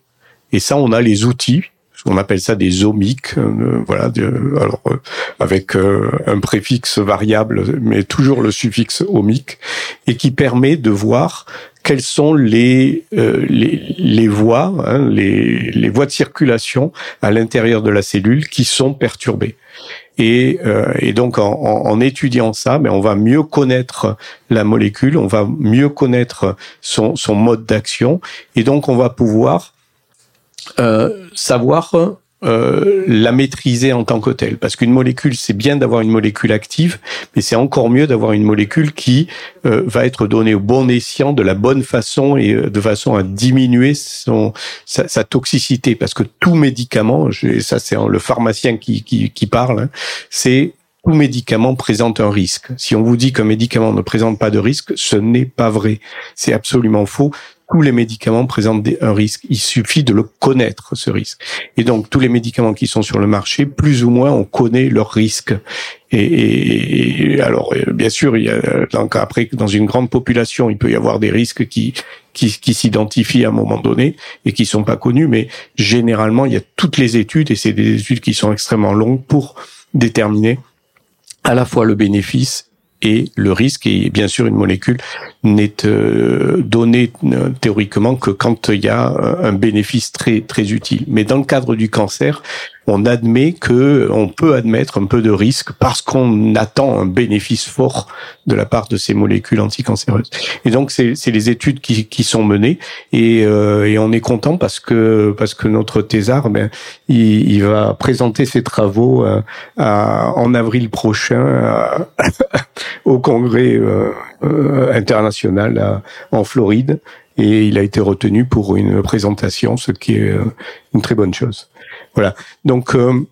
Et ça, on a les outils on appelle ça des omiques, euh, voilà, alors euh, avec euh, un préfixe variable, mais toujours le suffixe omique, et qui permet de voir quelles sont les les, les, voies, hein, les, les voies de circulation à l'intérieur de la cellule qui sont perturbées. Et, et, donc en, en, étudiant ça, mais ben, on va mieux connaître la molécule, on va mieux connaître son, son mode d'action, et donc on va pouvoir euh, savoir euh, la maîtriser en tant que telle. Parce qu'une molécule, c'est bien d'avoir une molécule active, mais c'est encore mieux d'avoir une molécule qui euh, va être donnée au bon escient, de la bonne façon et de façon à diminuer son, sa, sa toxicité. Parce que tout médicament, je, ça c'est le pharmacien qui, qui, qui parle, hein, c'est tout médicament présente un risque. Si on vous dit qu'un médicament ne présente pas de risque, ce n'est pas vrai. C'est absolument faux tous les médicaments présentent un risque. Il suffit de le connaître, ce risque. Et donc, tous les médicaments qui sont sur le marché, plus ou moins, on connaît leurs risques. Et, alors, euh, bien sûr, il y a, donc après, dans une grande population, il peut y avoir des risques qui qui, qui s'identifient à un moment donné et qui sont pas connus, mais généralement, il y a toutes les études, et c'est des études qui sont extrêmement longues pour déterminer à la fois le bénéfice et le risque. Et bien sûr, une molécule n'est euh, donnée euh, théoriquement que quand il y a un bénéfice très très utile. Mais dans le cadre du cancer, on admet que on peut admettre un peu de risque parce qu'on attend un bénéfice fort de la part de ces molécules anticancéreuses. Et donc c'est les études qui, qui sont menées et, euh, et on est content parce que parce que notre thésard ben il, il va présenter ses travaux euh, à, en avril prochain au congrès euh, euh, international en Floride et il a été retenu pour une présentation, ce qui est une très bonne chose. Voilà. Donc euh,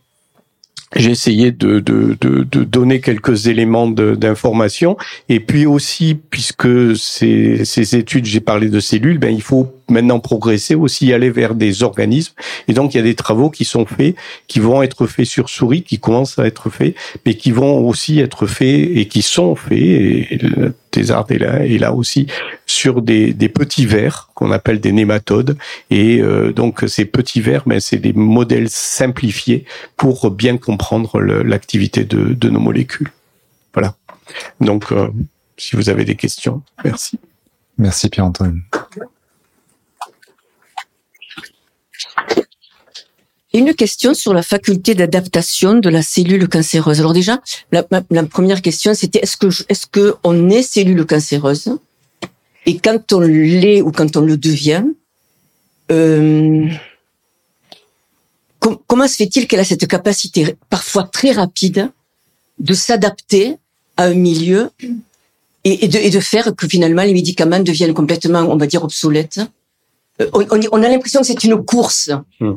j'ai essayé de, de, de, de, donner quelques éléments d'information. Et puis aussi, puisque ces, ces études, j'ai parlé de cellules, ben, il faut maintenant progresser aussi, aller vers des organismes. Et donc, il y a des travaux qui sont faits, qui vont être faits sur souris, qui commencent à être faits, mais qui vont aussi être faits et qui sont faits, le Thésard est là, là aussi, sur des, petits vers qu'on appelle des nématodes. Et euh, donc, ces petits vers, ben, c'est des modèles simplifiés pour bien comprendre l'activité de, de nos molécules. Voilà. Donc, euh, si vous avez des questions, merci. Merci Pierre-Antoine. Une question sur la faculté d'adaptation de la cellule cancéreuse. Alors déjà, la, première question, c'était est-ce que est-ce que on est cellule cancéreuse? Et quand on l'est ou quand on le devient, euh, comment se fait-il qu'elle a cette capacité parfois très rapide de s'adapter à un milieu et, de, faire que finalement les médicaments deviennent complètement, on va dire, obsolètes? Euh, on, on, a l'impression que c'est une course. Hmm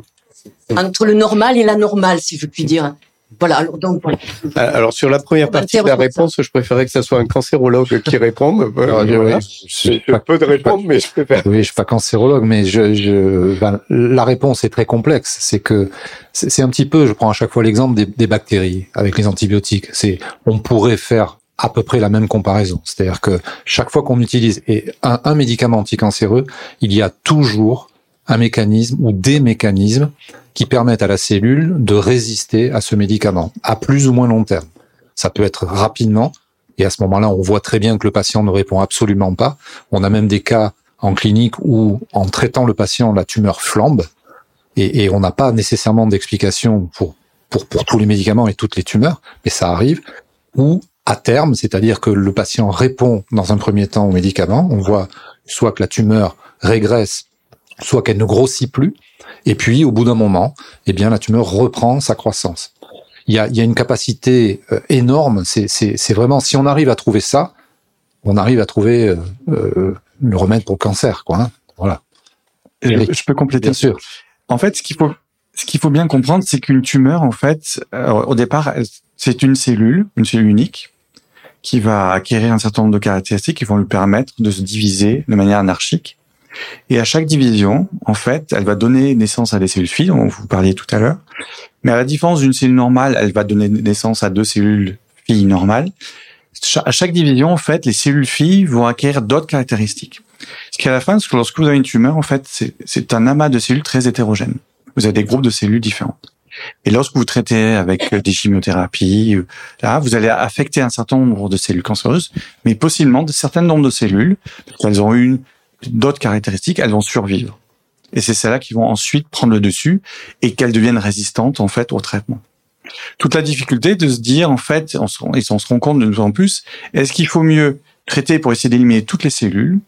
entre le normal et la normale, si je puis dire. Voilà. Alors, donc, voilà. Euh, alors sur la première partie de la réponse, je préférais que ce soit un cancérologue qui réponde. Alors, voilà. je, je peux de répondre, mais je préfère. Oui, je suis pas cancérologue, mais je, je ben, la réponse est très complexe. C'est que c'est un petit peu, je prends à chaque fois l'exemple des, des bactéries avec les antibiotiques. C'est, on pourrait faire à peu près la même comparaison. C'est-à-dire que chaque fois qu'on utilise un, un médicament anticancéreux, il y a toujours un mécanisme ou des mécanismes qui permettent à la cellule de résister à ce médicament à plus ou moins long terme. Ça peut être rapidement, et à ce moment-là, on voit très bien que le patient ne répond absolument pas. On a même des cas en clinique où, en traitant le patient, la tumeur flambe, et, on n'a pas nécessairement d'explication pour tous les médicaments et toutes les tumeurs, mais ça arrive, ou à terme, c'est-à-dire que le patient répond dans un premier temps aux médicaments, on voit soit que la tumeur régresse soit qu'elle ne grossit plus, et puis au bout d'un moment, eh bien la tumeur reprend sa croissance. Il y a, il y a une capacité euh, énorme. C'est vraiment si on arrive à trouver ça, on arrive à trouver euh, euh le remède pour le cancer, quoi. Hein. voilà. Je, peux compléter. Bien sûr. En fait, ce qu'il faut ce qu'il faut bien comprendre, c'est qu'une tumeur, en fait, au départ, c'est une cellule, une cellule unique, qui va acquérir un certain nombre de caractéristiques qui vont lui permettre de se diviser de manière anarchique et à chaque division, en fait, elle va donner naissance à des cellules filles, dont vous parliez tout à l'heure. Mais à la différence d'une cellule normale, elle va donner naissance à deux cellules filles normales. À chaque division, en fait, les cellules filles vont acquérir d'autres caractéristiques. Ce qui à la fin, lorsque vous avez une tumeur, en fait, c'est un amas de cellules très hétérogène. Vous avez des groupes de cellules différentes. Et lorsque vous traitez avec des chimiothérapies, là, vous allez affecter un certain nombre de cellules cancéreuses, mais possiblement de certains nombres de cellules, elles ont une d'autres caractéristiques, elles vont survivre. Et c'est celles-là qui vont ensuite prendre le dessus et qu'elles deviennent résistantes en fait au traitement. Toute la difficulté de se dire en fait, on se, et on se rend compte de nous en plus, est-ce qu'il faut mieux traiter pour essayer d'éliminer toutes les cellules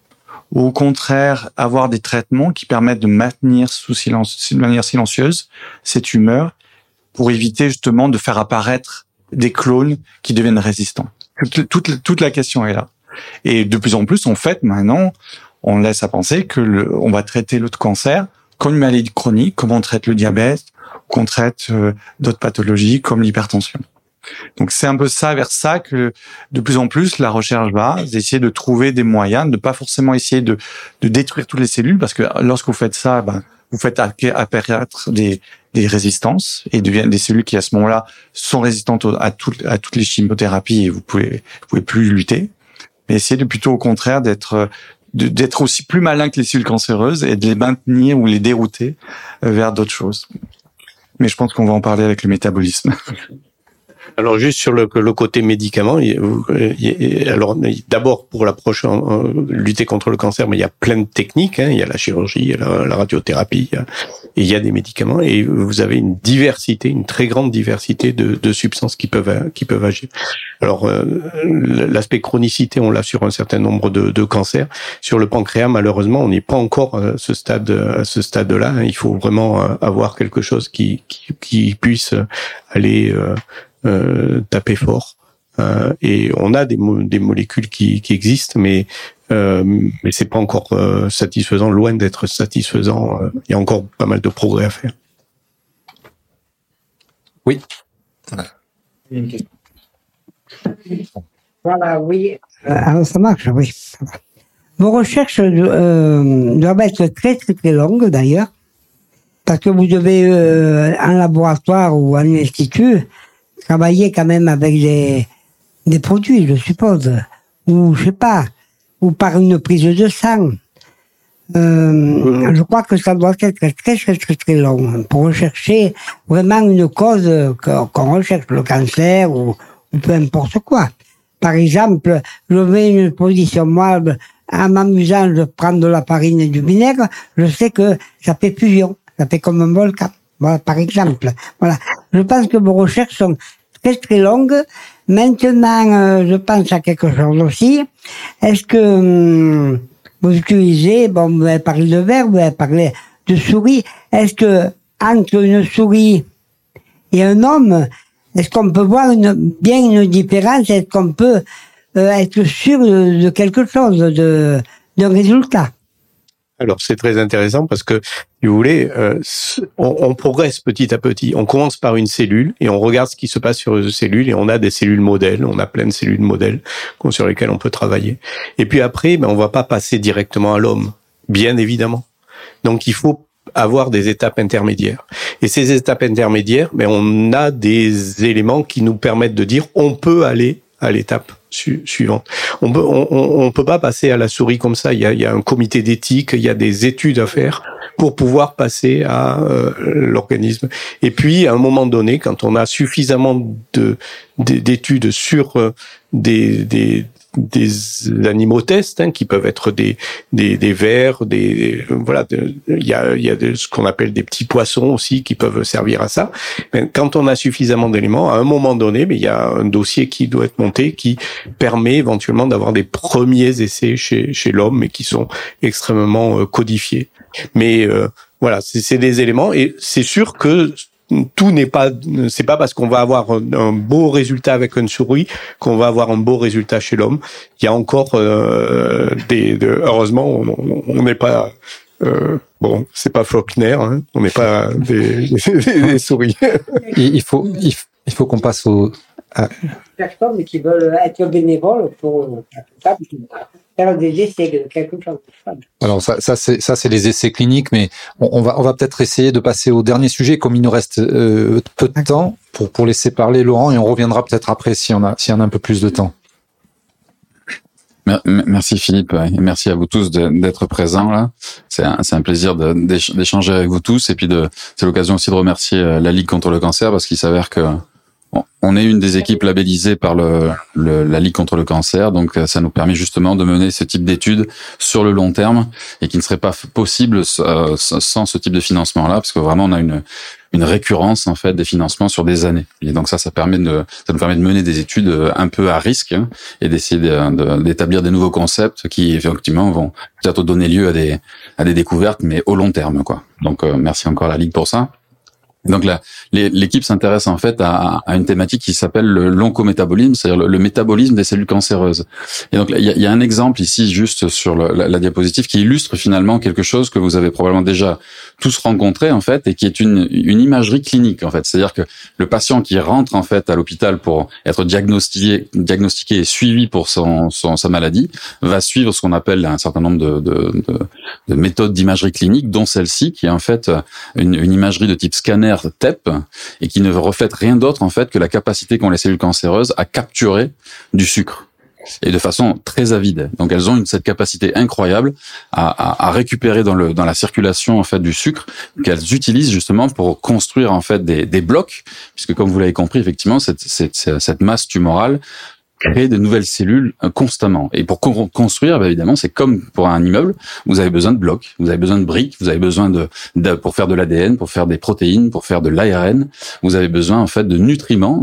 ou au contraire avoir des traitements qui permettent de maintenir sous silence, de manière silencieuse ces tumeurs pour éviter justement de faire apparaître des clones qui deviennent résistants. Toute, toute, toute la question est là. Et de plus en plus, en fait, maintenant, on laisse à penser que le, on va traiter l'autre cancer comme une maladie chronique, comme on traite le diabète, qu'on traite euh, d'autres pathologies comme l'hypertension. Donc c'est un peu ça vers ça que de plus en plus la recherche va, d'essayer de trouver des moyens, de pas forcément essayer de, de détruire toutes les cellules, parce que lorsque vous faites ça, ben, vous faites apparaître des, des résistances et deviennent des cellules qui à ce moment-là sont résistantes à, tout, à toutes les chimiothérapies et vous pouvez vous pouvez plus lutter. Mais essayer de plutôt au contraire d'être d'être aussi plus malin que les cellules cancéreuses et de les maintenir ou les dérouter euh, vers d'autres choses. Mais je pense qu'on va en parler avec le métabolisme. Alors juste sur le, le côté médicament, alors d'abord pour la prochaine euh, lutter contre le cancer, mais il y a plein de techniques. hein. il y a la chirurgie, il y a la, radiothérapie, il y a, et il y a des médicaments. Et vous avez une diversité, une très grande diversité de, de substances qui peuvent qui peuvent agir. Alors euh, l'aspect chronicité, on l'a sur un certain nombre de, de cancers. Sur le pancréas, malheureusement, on n'est pas encore à ce stade à ce stade-là. hein. Il faut vraiment euh, avoir quelque chose qui qui, qui puisse aller euh, taper fort. Euh, et on a des, mo- des molécules qui, qui existent, mais euh, mais c'est pas encore euh, satisfaisant, loin d'être satisfaisant. Euh, Il y a encore pas mal de progrès à faire. Oui. Voilà, oui. Euh, alors ça marche, oui. Vos recherches euh, doivent être très très très longues d'ailleurs, parce que vous devez euh, en laboratoire ou en institut travailler quand même avec des, des produits, je suppose, ou je sais pas, ou par une prise de sang. Euh, je crois que ça doit être très très très très, long pour rechercher vraiment une cause qu'on recherche, le cancer ou, ou peu importe quoi. Par exemple, je mets une position, moi, en m'amusant de prendre de la farine et du vinaigre, je sais que ça fait fusion, ça fait comme un volcan. Voilà, par exemple. Voilà. Je pense que vos recherches sont très très longues. Maintenant, euh, je pense à quelque chose aussi. Est-ce que hum, vous utilisez, bon, vous avez parlé de verre, vous avez parlé de souris. Est-ce que entre une souris et un homme, est-ce qu'on peut voir une, bien une différence? Est-ce qu'on peut euh, être sûr de, de quelque chose, de d'un résultat? Alors c'est très intéressant parce que, si vous voulez, euh, on, progresse petit à petit. On commence par une cellule et on regarde ce qui se passe sur une cellule et on a des cellules modèles, on a plein de cellules modèles sur lesquelles on peut travailler. Et puis après, ben, on va pas passer directement à l'homme, bien évidemment. Donc il faut avoir des étapes intermédiaires. Et ces étapes intermédiaires, ben, on a des éléments qui nous permettent de dire on peut aller à l'étape su- suivante. On peut, peut pas passer à la souris comme ça. Il y a, un comité d'éthique, il y a des études à faire pour pouvoir passer à euh, l'organisme. Et puis, à un moment donné, quand on a suffisamment d'études sur euh, des des animaux tests hein, qui peuvent être des des, des vers, des voilà, il y a il y a de- ce qu'on appelle des petits poissons aussi qui peuvent servir à ça. Mais quand on a suffisamment d'éléments, à un moment donné, mais il y a un dossier qui doit être monté qui permet éventuellement d'avoir des premiers essais chez chez l'homme, mais qui sont extrêmement euh, codifiés. Mais euh, voilà, c'est des éléments et c'est sûr que tout n'est pas, c'est pas parce qu'on va avoir un, un beau résultat avec une souris qu'on va avoir un beau résultat chez l'homme. Il y a encore euh, des, de- heureusement, on- n'est pas, euh, bon, c'est pas Faulkner, hein, on n'est pas des, des- des souris. Il, il faut, il, faut qu'on passe au. à- Personnes qui veulent être bénévoles pour faire des essais de quelque chose. Alors ça, ça c'est ça c'est les essais cliniques, mais on, on va on va peut-être essayer de passer au dernier sujet comme il nous reste euh, peu de temps pour pour laisser parler Laurent et on reviendra peut-être après si on a si on a un peu plus de temps. Mer- mer- Merci Philippe et merci à vous tous d'être présents là. C'est un, c'est un plaisir d'échanger avec vous tous et puis c'est l'occasion aussi de remercier euh, la Ligue contre le cancer parce qu'il s'avère que on- est une des équipes labellisées par le, le- la Ligue contre le cancer, donc euh, ça nous permet justement de mener ce type d'études sur le long terme et qui ne serait pas possible euh, sans ce type de financement là parce que vraiment on a une une récurrence en fait des financements sur des années. Et donc ça, ça permet de, ça nous permet de mener des études euh, un peu à risque hein, et d'essayer de- de- d'établir des nouveaux concepts qui effectivement vont peut-être donner lieu à des à des découvertes, mais au long terme quoi. Donc merci encore à la Ligue pour ça. Donc l'équipe s'intéresse en fait à, une thématique qui s'appelle le l'oncométabolisme, c'est-à-dire le, métabolisme des cellules cancéreuses. Et donc il y a, un exemple ici juste sur la, diapositive qui illustre finalement quelque chose que vous avez probablement déjà tous rencontré en fait et qui est une, une imagerie clinique en fait. C'est-à-dire que le patient qui rentre en fait à l'hôpital pour être diagnostiqué, diagnostiqué et suivi pour son, sa maladie va suivre ce qu'on appelle un certain nombre de, de, de, de méthodes d'imagerie clinique, dont celle-ci qui est en fait une imagerie de type scanner TEP et qui ne reflète rien d'autre en fait que la capacité qu'ont les cellules cancéreuses à capturer du sucre. et de façon très avide. Donc elles ont une, cette capacité incroyable à, à, à, récupérer dans le dans la circulation en fait du sucre qu'elles utilisent justement pour construire en fait des, des blocs, puisque comme vous l'avez compris effectivement cette, cette, cette masse tumorale créer de nouvelles cellules euh, constamment. Et pour construire, bah, évidemment, c'est comme pour un immeuble, vous avez besoin de blocs, vous avez besoin de briques, vous avez besoin de, de pour faire de l'ADN, pour faire des protéines, pour faire de l'ARN, vous avez besoin en fait de nutriments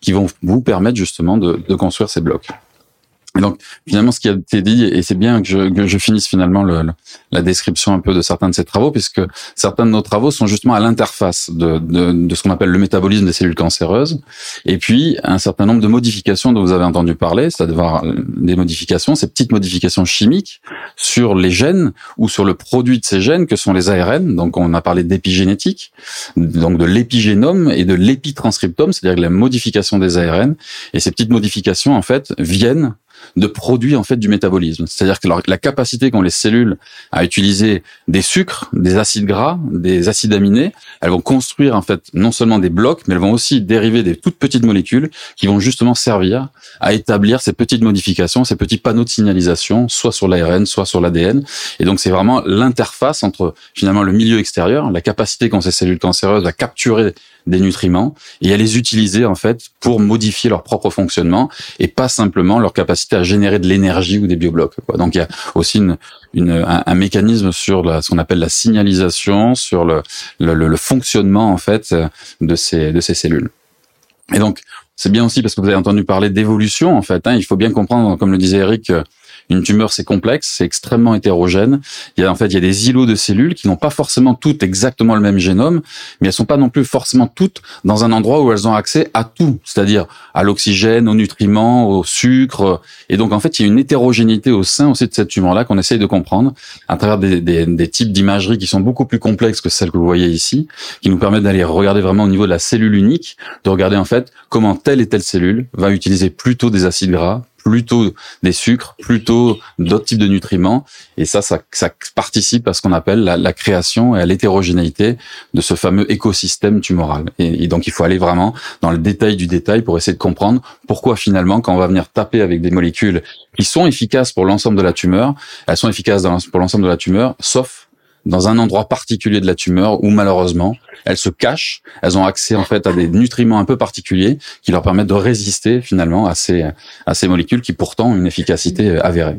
qui vont vous permettre justement de construire ces blocs. Et donc finalement, ce qui a été dit, et c'est bien que je, que je finisse finalement le, la description un peu de certains de ces travaux, puisque certains de nos travaux sont justement à l'interface de, de, de, ce qu'on appelle le métabolisme des cellules cancéreuses, et puis un certain nombre de modifications dont vous avez entendu parler, c'est-à-dire des modifications, ces petites modifications chimiques sur les gènes ou sur le produit de ces gènes que sont les ARN. Donc on a parlé d'épigénétique, donc de l'épigénome et de l'épitranscriptome, c'est-à-dire la modification des ARN. Et ces petites modifications en fait viennent de produits en fait du métabolisme. C'est-à-dire que la capacité qu'ont les cellules à utiliser des sucres, des acides gras, des acides aminés, elles vont construire en fait non seulement des blocs, mais elles vont aussi dériver des toutes petites molécules qui vont justement servir à établir ces petites modifications, ces petits panneaux de signalisation, soit sur l'ARN, soit sur l'ADN. Et donc c'est vraiment l'interface entre finalement le milieu extérieur, la capacité qu'ont ces cellules cancéreuses à capturer des nutriments et à les utiliser en fait pour modifier leur propre fonctionnement et pas simplement leur capacité à générer de l'énergie ou des bioblocs. Quoi. Donc il y a aussi une, une, un, mécanisme sur la, ce qu'on appelle la signalisation, sur le, le, le, fonctionnement en fait de ces de ces cellules. Et donc c'est bien aussi parce que vous avez entendu parler d'évolution en fait. Hein, il faut bien comprendre, comme le disait Eric, une tumeur, c'est complexe, c'est extrêmement hétérogène. Il y a en fait, il y a des îlots de cellules qui n'ont pas forcément toutes exactement le même génome, mais elles sont pas non plus forcément toutes dans un endroit où elles ont accès à tout, c'est-à-dire à, l'oxygène, aux nutriments, au sucre. Et donc en fait, il y a une hétérogénéité au sein aussi de cette tumeur-là qu'on essaye de comprendre à travers des, des, types d'imagerie qui sont beaucoup plus complexes que celles que vous voyez ici, qui nous permettent d'aller regarder vraiment au niveau de la cellule unique, de regarder en fait comment telle et telle cellule va utiliser plutôt des acides gras, plutôt des sucres, plutôt d'autres types de nutriments. Et ça, ça, ça participe à ce qu'on appelle la, création et à l'hétérogénéité de ce fameux écosystème tumoral. Et, donc, il faut aller vraiment dans le détail du détail pour essayer de comprendre pourquoi finalement, quand on va venir taper avec des molécules qui sont efficaces pour l'ensemble de la tumeur, elles sont efficaces pour l'ensemble de la tumeur, sauf dans un endroit particulier de la tumeur où malheureusement elles se cachent, elles ont accès en fait à des nutriments un peu particuliers qui leur permettent de résister finalement à ces à ces molécules qui pourtant ont une efficacité avérée.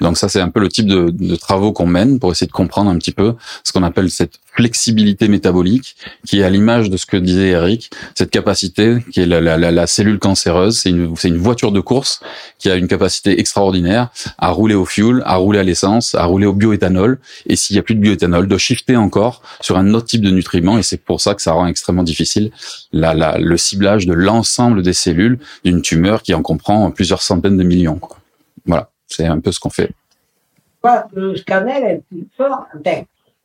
Donc ça, c'est un peu le type de, de travaux qu'on mène pour essayer de comprendre un petit peu ce qu'on appelle cette flexibilité métabolique, qui est à l'image de ce que disait Eric, cette capacité qui est la, la, la, la cellule cancéreuse, c'est une, une voiture de course qui a une capacité extraordinaire à rouler au fuel, à rouler à l'essence, à rouler au bioéthanol, et s'il n'y a plus de bioéthanol, de shifter encore sur un autre type de nutriments, et c'est pour ça que ça rend extrêmement difficile le ciblage de l'ensemble des cellules d'une tumeur qui en comprend plusieurs centaines de millions. Voilà. C'est un peu ce qu'on fait. Le scanner est plus fort,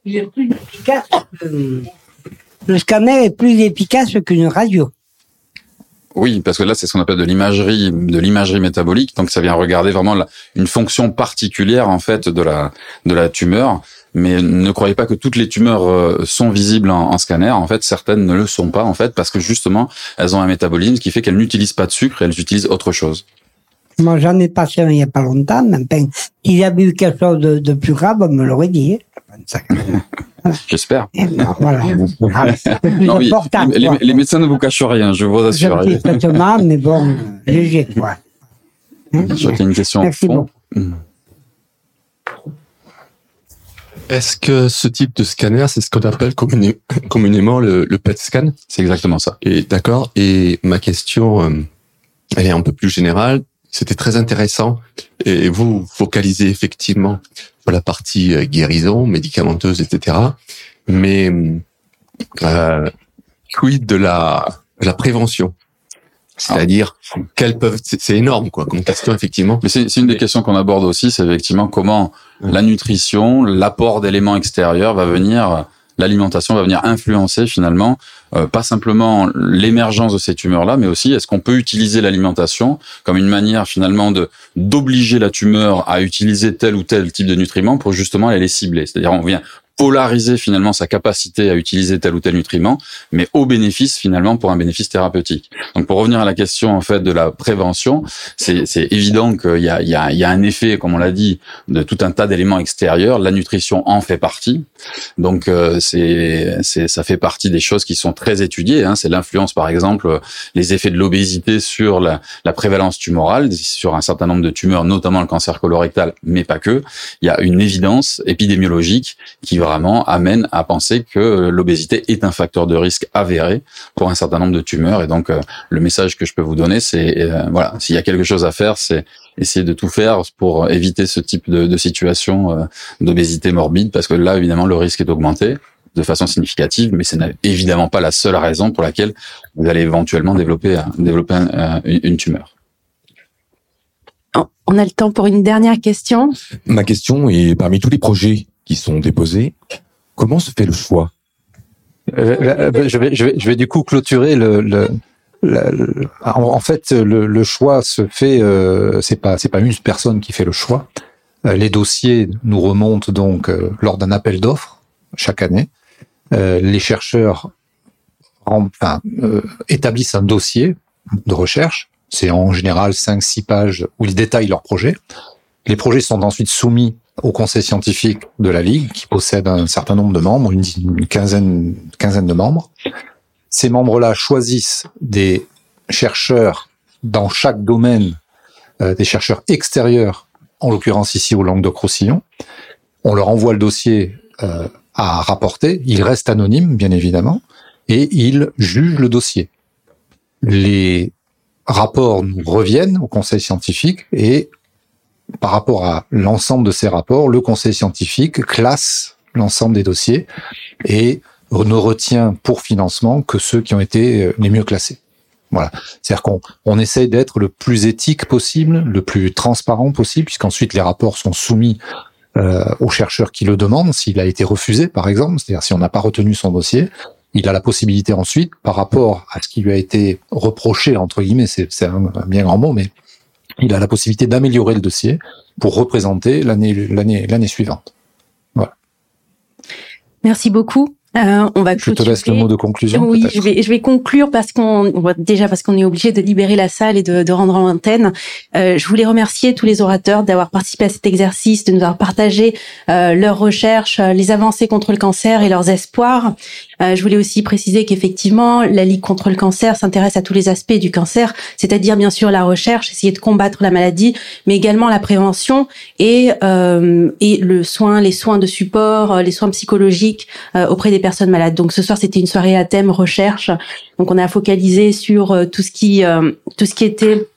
il est plus efficace que... Le scanner est plus efficace qu'une radio. Oui, parce que là, c'est ce qu'on appelle de l'imagerie, de l'imagerie métabolique. Donc, ça vient regarder vraiment la, une fonction particulière en fait de la de la tumeur. Mais ne croyez pas que toutes les tumeurs euh, sont visibles en, en, scanner. En fait, certaines ne le sont pas en fait parce que justement, elles ont un métabolisme qui fait qu'elles n'utilisent pas de sucre, elles utilisent autre chose. Moi, j'en ai passé un il n'y a pas longtemps, mais ben, s'il y avait eu quelque chose de, de plus grave, on me l'aurait dit. J'espère. Ben, voilà. non, oui, les, les, médecins ne vous cachent rien, je vous assure. Traitement, mais bon, léger, quoi. Hein? Je crois qu'il y a une question. Merci beaucoup. Est-ce que ce type de scanner, c'est ce qu'on appelle communément le, le PET scan? C'est exactement ça. Et d'accord. Et ma question, euh, elle est un peu plus générale. C'était très intéressant. Et vous focalisez effectivement sur la partie euh, guérison, médicamenteuse, etc. Mais euh, quid de la, de la prévention c'est-à-dire, quelles peuvent, c'est énorme, quoi, comme question, effectivement. Mais c'est une des questions qu'on aborde aussi, c'est effectivement comment la nutrition, l'apport d'éléments extérieurs va venir l'alimentation va venir influencer finalement euh, pas simplement l'émergence de ces tumeurs-là, mais aussi est-ce qu'on peut utiliser l'alimentation comme une manière finalement de d'obliger la tumeur à utiliser tel ou tel type de nutriments pour justement aller les cibler. C'est-à-dire on vient polariser finalement sa capacité à utiliser tel ou tel nutriment, mais au bénéfice finalement pour un bénéfice thérapeutique. Donc pour revenir à la question en fait de la prévention, c'est évident qu'il y a, y, a, y a un effet, comme on l'a dit, de tout un tas d'éléments extérieurs. La nutrition en fait partie. Donc euh, c'est ça fait partie des choses qui sont très étudiées. Hein. C'est l'influence par exemple les effets de l'obésité sur la, la prévalence tumorale, sur un certain nombre de tumeurs, notamment le cancer colorectal, mais pas que. Il y a une évidence épidémiologique qui vraiment amène à penser que l'obésité est un facteur de risque avéré pour un certain nombre de tumeurs. Et donc, euh, le message que je peux vous donner, c'est euh, voilà, s'il y a quelque chose à faire, c'est essayer de tout faire pour éviter ce type de, de situation euh, d'obésité morbide, parce que là, évidemment, le risque est augmenté de façon significative, mais ce n'est évidemment pas la seule raison pour laquelle vous allez éventuellement développer, développer une tumeur. On a le temps pour une dernière question? Ma question est parmi tous les projets qui sont déposés, comment se fait le choix? Euh, euh, euh, je, vais, je, vais, du coup clôturer le, en, fait le, choix se fait c'est pas c'est pas une personne qui fait le choix. Les dossiers nous remontent donc lors d'un appel d'offres chaque année. Les chercheurs établissent un dossier de recherche. C'est en général 5 six pages où ils détaillent leur projet les projets sont ensuite soumis au conseil scientifique de la Ligue, qui possède un certain nombre de membres, une, quinzaine, de membres. Ces membres-là choisissent des chercheurs dans chaque domaine, euh, des chercheurs extérieurs, en l'occurrence ici au Languedoc-Roussillon. On leur envoie le dossier euh, à rapporter. Ils restent anonymes, bien évidemment, et ils jugent le dossier. Les rapports nous reviennent au conseil scientifique et par rapport à l'ensemble de ces rapports, le conseil scientifique classe l'ensemble des dossiers et ne retient pour financement que ceux qui ont été euh, les mieux classés. Voilà. C'est-à-dire qu'on on essaye d'être le plus éthique possible, le plus transparent possible, puisqu'ensuite les rapports sont soumis euh, aux chercheurs qui le demandent, s'il a été refusé, par exemple, c'est-à-dire si on n'a pas retenu son dossier, il a la possibilité ensuite, par rapport à ce qui lui a été reproché, entre guillemets, c'est un bien grand mot, mais il a la possibilité d'améliorer le dossier pour représenter l'année l'année l'année suivante. Voilà. Merci beaucoup. Euh, on va je te laisse le mot de conclusion. Oui, je vais, je vais conclure parce qu'on déjà parce qu'on est obligé de libérer la salle et de, de rendre l'antenne. Euh, je voulais remercier tous les orateurs d'avoir participé à cet exercice, de nous avoir partagé euh, leurs recherches, euh, les avancées contre le cancer et leurs espoirs. Euh, je voulais aussi préciser qu'effectivement, la Ligue contre le cancer s'intéresse à tous les aspects du cancer, c'est-à-dire bien sûr la recherche, essayer de combattre la maladie, mais également la prévention et euh, et le soin, les soins de support, les soins psychologiques auprès des personnes malades. Donc ce soir, c'était une soirée à thème recherche. Donc on a focalisé sur euh, tout ce qui euh, tout ce qui était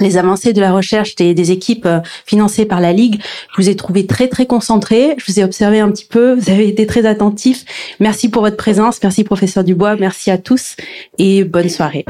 les avancées de la recherche des, équipes euh, financées par la Ligue. Je vous ai trouvé très très concentré. Je vous ai observé un petit peu. Vous avez été très attentifs. Merci pour votre présence. Merci professeur Dubois. Merci à tous et bonne soirée.